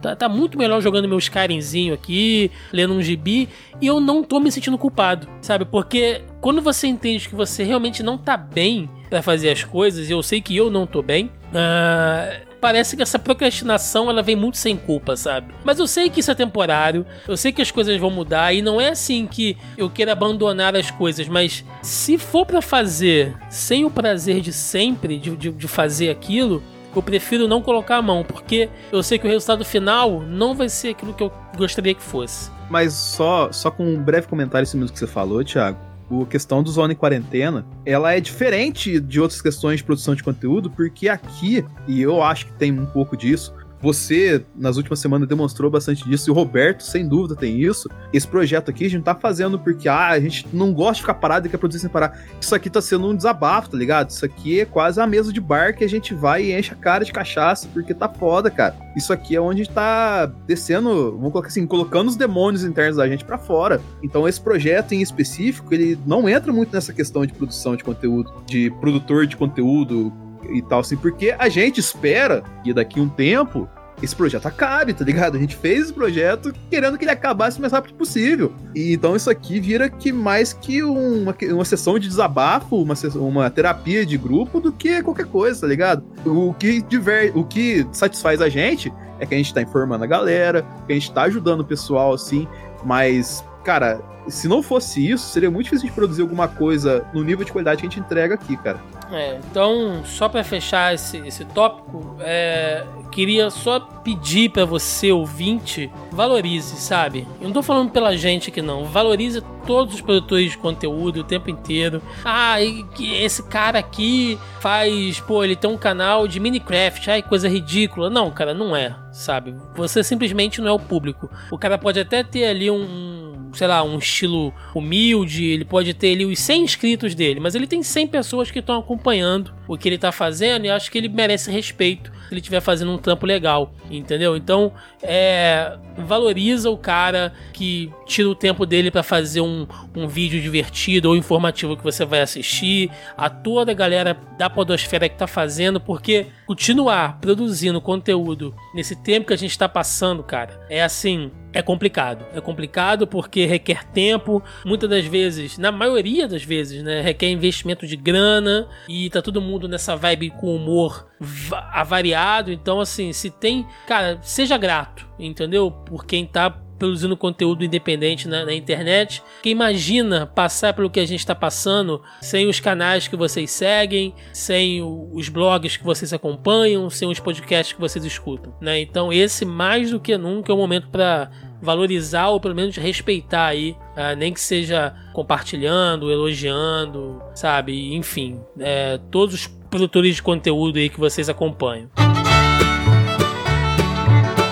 Tá, tá, muito melhor jogando meu Skyrimzinho aqui, lendo um gibi, e eu não tô me sentindo culpado, sabe? Porque quando você entende que você realmente não tá bem para fazer as coisas, e eu sei que eu não tô bem, uh, parece que essa procrastinação ela vem muito sem culpa, sabe? Mas eu sei que isso é temporário, eu sei que as coisas vão mudar e não é assim que eu queira abandonar as coisas, mas se for para fazer sem o prazer de sempre de, de, de fazer aquilo, eu prefiro não colocar a mão, porque eu sei que o resultado final não vai ser aquilo que eu gostaria que fosse. Mas só, só com um breve comentário cima do que você falou, Thiago. A questão do Zona Quarentena, ela é diferente de outras questões de produção de conteúdo, porque aqui, e eu acho que tem um pouco disso, você, nas últimas semanas, demonstrou bastante disso, e o Roberto, sem dúvida, tem isso. Esse projeto aqui a gente não tá fazendo porque ah, a gente não gosta de ficar parado e quer produzir sem parar. Isso aqui tá sendo um desabafo, tá ligado? Isso aqui é quase a mesa de bar que a gente vai e enche a cara de cachaça, porque tá foda, cara. Isso aqui é onde a gente tá descendo, vamos colocar assim, colocando os demônios internos da gente para fora. Então esse projeto em específico, ele não entra muito nessa questão de produção de conteúdo, de produtor de conteúdo, e tal, assim, porque a gente espera que daqui um tempo esse projeto acabe, tá ligado? A gente fez esse projeto querendo que ele acabasse o mais rápido possível. E então isso aqui vira que mais que uma, uma sessão de desabafo, uma, uma terapia de grupo do que qualquer coisa, tá ligado? O que, diver, o que satisfaz a gente é que a gente tá informando a galera, que a gente tá ajudando o pessoal, assim, mas, cara, se não fosse isso, seria muito difícil de produzir alguma coisa no nível de qualidade que a gente entrega aqui, cara. É, então, só para fechar esse, esse tópico, é, queria só pedir para você, ouvinte, valorize, sabe? Eu não tô falando pela gente aqui não, valorize todos os produtores de conteúdo o tempo inteiro. Ah, esse cara aqui faz, pô, ele tem um canal de Minecraft, ai, coisa ridícula. Não, cara, não é, sabe? Você simplesmente não é o público. O cara pode até ter ali um sei lá, um estilo humilde, ele pode ter ali os 100 inscritos dele, mas ele tem 100 pessoas que estão acompanhando o que ele tá fazendo e acho que ele merece respeito se ele estiver fazendo um trampo legal, entendeu? Então, é, valoriza o cara que tira o tempo dele para fazer um, um vídeo divertido ou informativo que você vai assistir, a toda a galera da podosfera que tá fazendo, porque continuar produzindo conteúdo nesse tempo que a gente tá passando, cara, é assim, é complicado. É complicado porque requer tempo, muitas das vezes, na maioria das vezes, né, requer investimento de grana e tá todo mundo nessa vibe com humor avariado. Então, assim, se tem, cara, seja grato, entendeu? Por quem tá produzindo conteúdo independente na, na, internet. Que imagina passar pelo que a gente está passando sem os canais que vocês seguem, sem o, os blogs que vocês acompanham, sem os podcasts que vocês escutam, né? Então esse mais do que nunca é o momento para valorizar ou pelo menos respeitar aí, uh, nem que seja compartilhando, elogiando, sabe? Enfim, é, todos os produtores de conteúdo aí que vocês acompanham.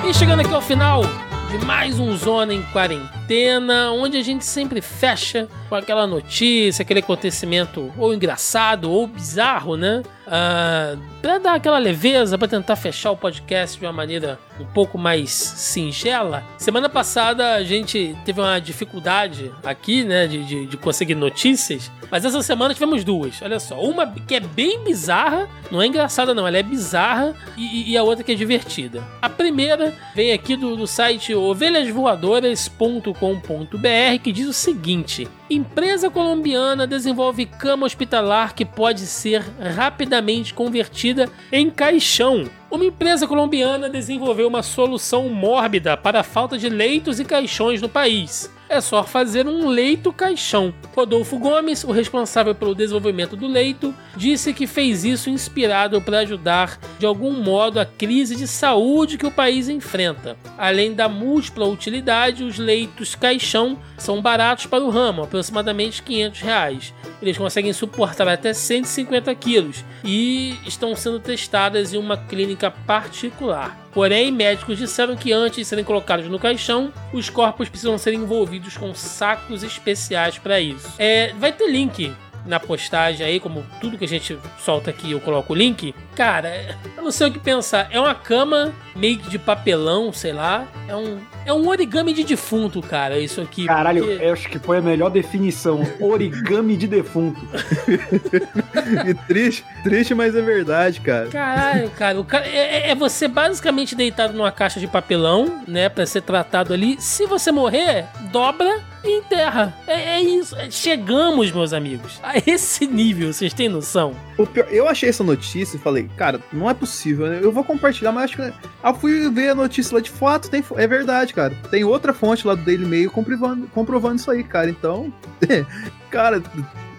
E chegando aqui ao final, de mais um Zona em Quarentena, onde a gente sempre fecha com aquela notícia, aquele acontecimento ou engraçado ou bizarro, né? Uh, para dar aquela leveza, para tentar fechar o podcast de uma maneira um pouco mais singela. Semana passada a gente teve uma dificuldade aqui, né, de, de, de conseguir notícias, mas essa semana tivemos duas. Olha só, uma que é bem bizarra, não é engraçada não, ela é bizarra e, e a outra que é divertida. A primeira vem aqui do, do site ovelhasvoadoras.com.br que diz o seguinte: Empresa colombiana desenvolve cama hospitalar que pode ser rapidamente convertida em caixão. Uma empresa colombiana desenvolveu uma solução mórbida para a falta de leitos e caixões no país é só fazer um leito caixão. Rodolfo Gomes, o responsável pelo desenvolvimento do leito, disse que fez isso inspirado para ajudar de algum modo a crise de saúde que o país enfrenta. Além da múltipla utilidade, os leitos caixão são baratos para o ramo, aproximadamente 500 reais. Eles conseguem suportar até 150 quilos e estão sendo testadas em uma clínica particular. Porém, médicos disseram que antes de serem colocados no caixão, os corpos precisam ser envolvidos com sacos especiais para isso. É, vai ter link na postagem aí, como tudo que a gente solta aqui, eu coloco o link. Cara, eu não sei o que pensar. É uma cama meio que de papelão, sei lá. É um, é um origami de defunto, cara, isso aqui. Caralho, porque... eu acho que foi a melhor definição. Origami de defunto. [laughs] e triste, triste, mas é verdade, cara. Caralho, cara, o cara é, é, você basicamente deitado numa caixa de papelão, né, para ser tratado ali. Se você morrer, dobra e enterra. É, é isso. Chegamos, meus amigos, a esse nível, vocês têm noção? Pior, eu achei essa notícia e falei, cara, não é possível, né? Eu vou compartilhar, mas acho que. Ah, fui ver a notícia lá de fato, tem, é verdade, cara. Tem outra fonte lá do Daily Mail comprovando, comprovando isso aí, cara. Então, [laughs] cara,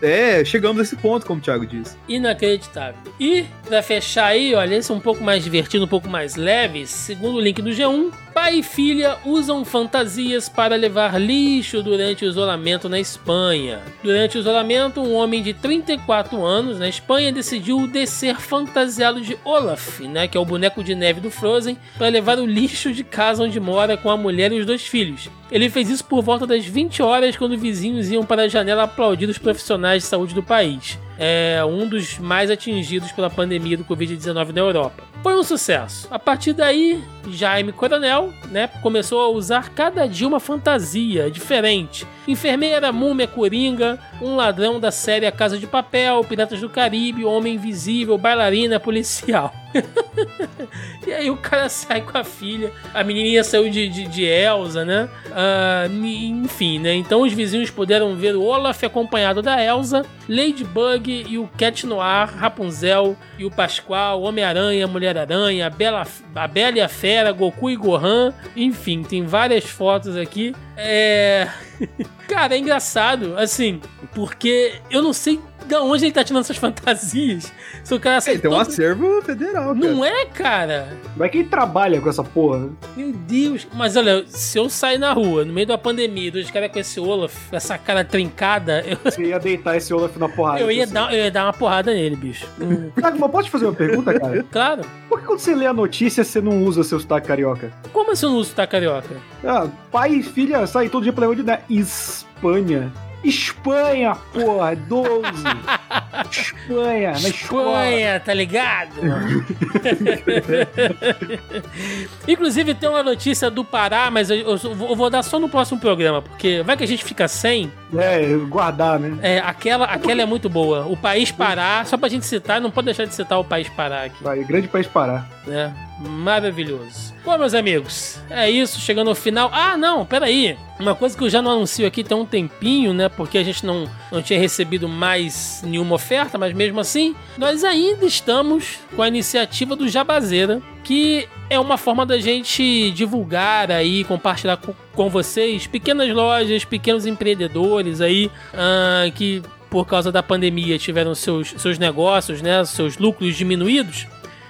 é, chegamos a esse ponto, como o Thiago disse. Inacreditável. E, pra fechar aí, olha, esse é um pouco mais divertido, um pouco mais leve. Segundo o link do G1, pai e filha usam fantasias para levar lixo durante o isolamento na Espanha. Durante o isolamento, um homem de 34 anos na Espanha decidiu descer fantasiado de Olaf, né, que é o boneco de neve do Frozen, para levar o lixo de casa onde mora com a mulher e os dois filhos. Ele fez isso por volta das 20 horas quando vizinhos iam para a janela aplaudir os profissionais de saúde do país é um dos mais atingidos pela pandemia do Covid-19 na Europa. Foi um sucesso. A partir daí, Jaime Coronel né, começou a usar cada dia uma fantasia diferente. Enfermeira, múmia, coringa, um ladrão da série A Casa de Papel, Piratas do Caribe, Homem Invisível, bailarina, policial. [laughs] e aí o cara sai com a filha. A menininha saiu de, de, de Elsa, né? Uh, enfim, né? Então os vizinhos puderam ver o Olaf acompanhado da Elsa, Ladybug e o Cat Noir, Rapunzel e o Pascoal, Homem-Aranha, Mulher-Aranha, Bela, a Bela e a Fera, Goku e Gohan. Enfim, tem várias fotos aqui. É. [laughs] Cara, é engraçado, assim, porque eu não sei de onde ele tá tirando essas fantasias. Se o cara é, tem um acervo federal, cara. Não é, cara? Como é que ele trabalha com essa porra? Meu Deus. Mas olha, se eu sair na rua, no meio da pandemia, dois caras com esse Olaf, essa cara trincada... [laughs] Eu... Você ia deitar esse Olaf na porrada. Eu ia, assim. dar, eu ia dar uma porrada nele, bicho. Tiago, [laughs] mas pode te fazer uma pergunta, cara? [laughs] Claro. Por que quando você lê a notícia, você não usa seu sotaque carioca? Como assim eu não uso sotaque carioca? Ah, pai e filha saem todo dia pela rua de Espanha. Espanha, porra, 12. [laughs] Espanha, na Espanha, tá ligado? [laughs] Inclusive tem uma notícia do Pará, mas eu, eu, vou dar só no próximo programa, porque vai que a gente fica sem. É, guardar, né? É, aquela, aquela é muito boa. O País Pará, só pra gente citar, não pode deixar de citar o País Pará aqui. Vai, grande País Pará. É, maravilhoso. Bom, meus amigos, é isso, chegando ao final. Ah, não, peraí. Uma coisa que eu já não anuncio aqui tem um tempinho, né? Porque a gente não, não tinha recebido mais nenhuma oferta, mas mesmo assim, nós ainda estamos com a iniciativa do Jabazeira, que é uma forma da gente divulgar aí, compartilhar com, vocês pequenas lojas, pequenos empreendedores aí uh, que por causa da pandemia tiveram seus, seus negócios, né, seus lucros diminuídos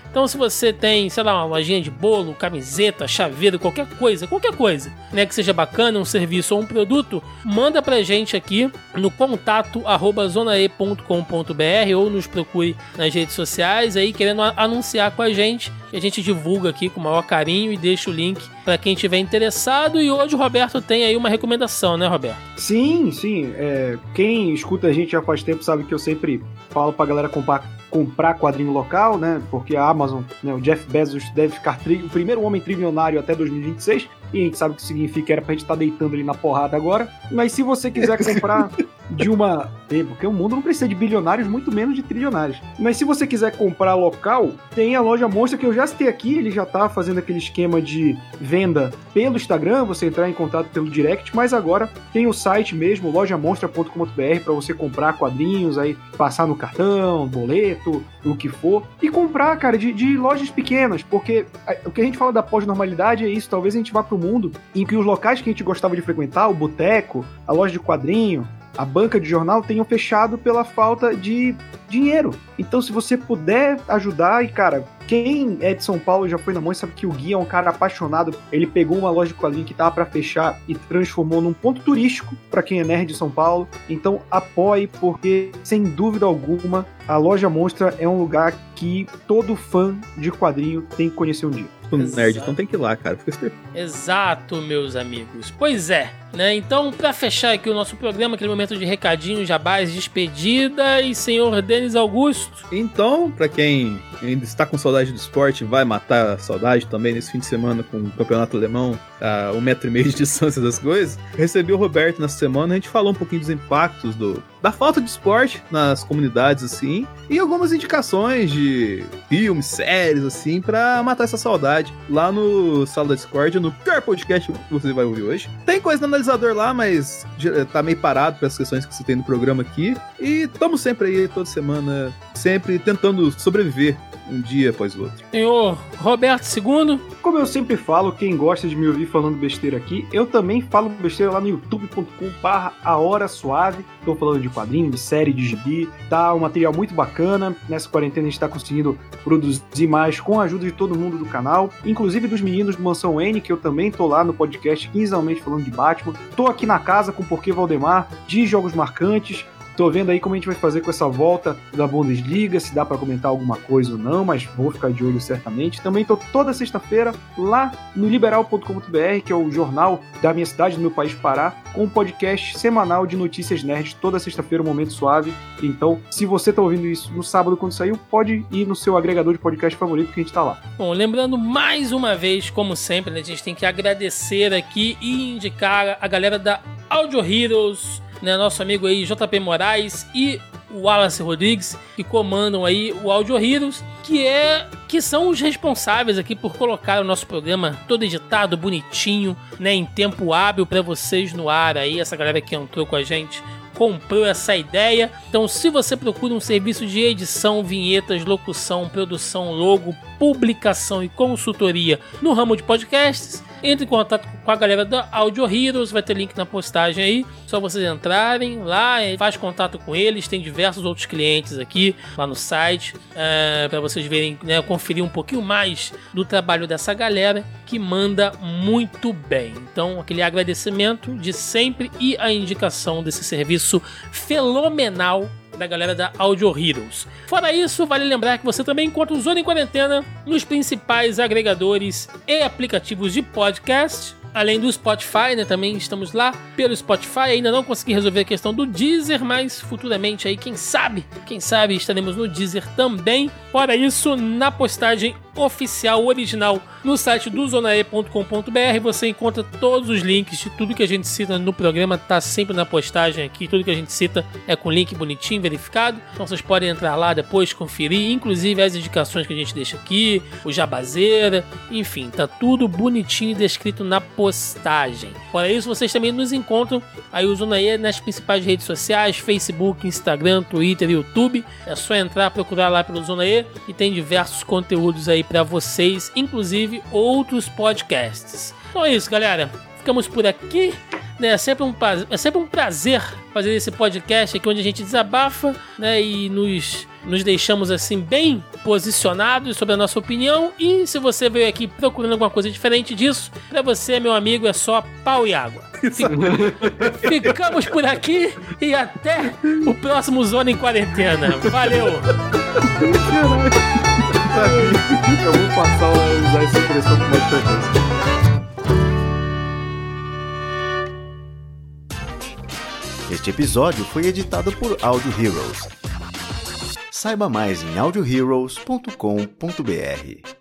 então, se você tem, sei lá, uma lojinha de bolo, camiseta, chaveiro, qualquer coisa, qualquer coisa, né, que seja bacana, um serviço ou um produto, manda pra gente aqui no contato zonae.com.br ou nos procure nas redes sociais aí querendo anunciar com a gente. A gente divulga aqui com o maior carinho e deixa o link para quem tiver interessado. E hoje o Roberto tem aí uma recomendação, né, Roberto? Sim, sim. É, quem escuta a gente já faz tempo sabe que eu sempre falo pra galera comprar comprar quadrinho local, né? Porque a Amazon, né, o Jeff Bezos deve ficar o primeiro homem trilionário até 2026. E a gente sabe o que significa, era pra gente estar tá deitando ali na porrada agora. Mas se você quiser comprar [laughs] de uma. Porque o mundo não precisa de bilionários, muito menos de trilionários. Mas se você quiser comprar local, tem a loja Monstra que eu já citei aqui. Ele já tá fazendo aquele esquema de venda pelo Instagram, você entrar em contato pelo direct. Mas agora tem o site mesmo, lojamonstra.com.br, para você comprar quadrinhos, aí passar no cartão, boleto, o que for. E comprar, cara, de, de lojas pequenas. Porque o que a gente fala da pós-normalidade é isso. Talvez a gente vá pro mundo em que os locais que a gente gostava de frequentar, o boteco, a loja de quadrinho, a banca de jornal tenham fechado pela falta de dinheiro. Então, se você puder ajudar, e cara, quem é de São Paulo já foi na mão sabe que o Gui é um cara apaixonado. Ele pegou uma loja de quadrinho que tava para fechar e transformou num ponto turístico para quem é nerd de São Paulo. Então, apoie, porque sem dúvida alguma, a loja Monstra é um lugar que todo fã de quadrinho tem que conhecer um dia. Nerd, então tem que ir lá, cara. Fica Exato, meus amigos. Pois é, né? Então, para fechar aqui o nosso programa, aquele momento de recadinho, jabás, despedida e senhor Denis Augusto. Então, para quem ainda está com saudade do esporte, vai matar a saudade também nesse fim de semana com o campeonato alemão, a um metro e meio de distância das coisas. Recebi o Roberto nessa semana, a gente falou um pouquinho dos impactos do, da falta de esporte nas comunidades, assim, e algumas indicações de filmes, séries, assim, para matar essa saudade lá no Sala da Discord, no pior podcast que você vai ouvir hoje. Tem coisa no analisador lá, mas tá meio parado pelas questões que você tem no programa aqui. E estamos sempre aí, toda semana, sempre tentando sobreviver um dia após o outro. Senhor Roberto II. Como eu sempre falo, quem gosta de me ouvir falando besteira aqui, eu também falo besteira lá no youtube.com/barra A Hora Suave. Estou falando de quadrinho, de série, de gibi. Tá um material muito bacana. Nessa quarentena a gente está conseguindo produzir mais com a ajuda de todo mundo do canal, inclusive dos meninos do Mansão N, que eu também tô lá no podcast quinzenalmente falando de Batman. Tô aqui na casa com o Porquê Valdemar, de jogos marcantes. Tô vendo aí como a gente vai fazer com essa volta da Bundesliga, se dá para comentar alguma coisa ou não, mas vou ficar de olho certamente. Também tô toda sexta-feira lá no liberal.com.br, que é o jornal da minha cidade, do meu país Pará, com um podcast semanal de notícias nerds, toda sexta-feira, um momento suave. Então, se você tá ouvindo isso no sábado quando saiu, pode ir no seu agregador de podcast favorito que a gente tá lá. Bom, lembrando mais uma vez, como sempre, né, a gente tem que agradecer aqui e indicar a galera da Audio Heroes né, nosso amigo aí JP Moraes e o Wallace Rodrigues, que comandam aí o Audio Heroes, que é que são os responsáveis aqui por colocar o nosso programa todo editado, bonitinho, né, em tempo hábil para vocês no ar aí, essa galera que entrou com a gente comprou essa ideia. Então, se você procura um serviço de edição, vinhetas, locução, produção, logo, publicação e consultoria no ramo de podcasts, entre em contato com a galera da Audio Heroes, vai ter link na postagem aí. Só vocês entrarem lá, faz contato com eles. Tem diversos outros clientes aqui lá no site é, para vocês verem, né, conferir um pouquinho mais do trabalho dessa galera que manda muito bem. Então, aquele agradecimento de sempre e a indicação desse serviço fenomenal da galera da Audio Heroes. Fora isso, vale lembrar que você também encontra o Zona em Quarentena nos principais agregadores e aplicativos de podcast além do Spotify, né? Também estamos lá pelo Spotify. Ainda não consegui resolver a questão do Deezer, mas futuramente aí, quem sabe, quem sabe estaremos no Deezer também. Fora isso, na postagem oficial, original, no site do zonae.com.br você encontra todos os links de tudo que a gente cita no programa, tá sempre na postagem aqui, tudo que a gente cita é com link bonitinho, verificado. Então vocês podem entrar lá depois, conferir, inclusive as indicações que a gente deixa aqui, o jabazeira, enfim, tá tudo bonitinho descrito na postagem. Fora isso, vocês também nos encontram aí o Zonae nas principais redes sociais, Facebook, Instagram, Twitter, YouTube. É só entrar, procurar lá pelo Zonae e tem diversos conteúdos aí para vocês, inclusive outros podcasts. Então é isso, galera. Ficamos por aqui. Né, é, sempre um, é sempre um prazer fazer esse podcast aqui onde a gente desabafa né, e nos, nos deixamos assim bem posicionados sobre a nossa opinião. E se você veio aqui procurando alguma coisa diferente disso, para você, meu amigo, é só pau e água. Ficamos por aqui e até o próximo Zona em Quarentena. Valeu! Eu vou passar a usar essa expressão com mais frequência. Este episódio foi editado por Audio Heroes. Saiba mais em audioheroes.com.br.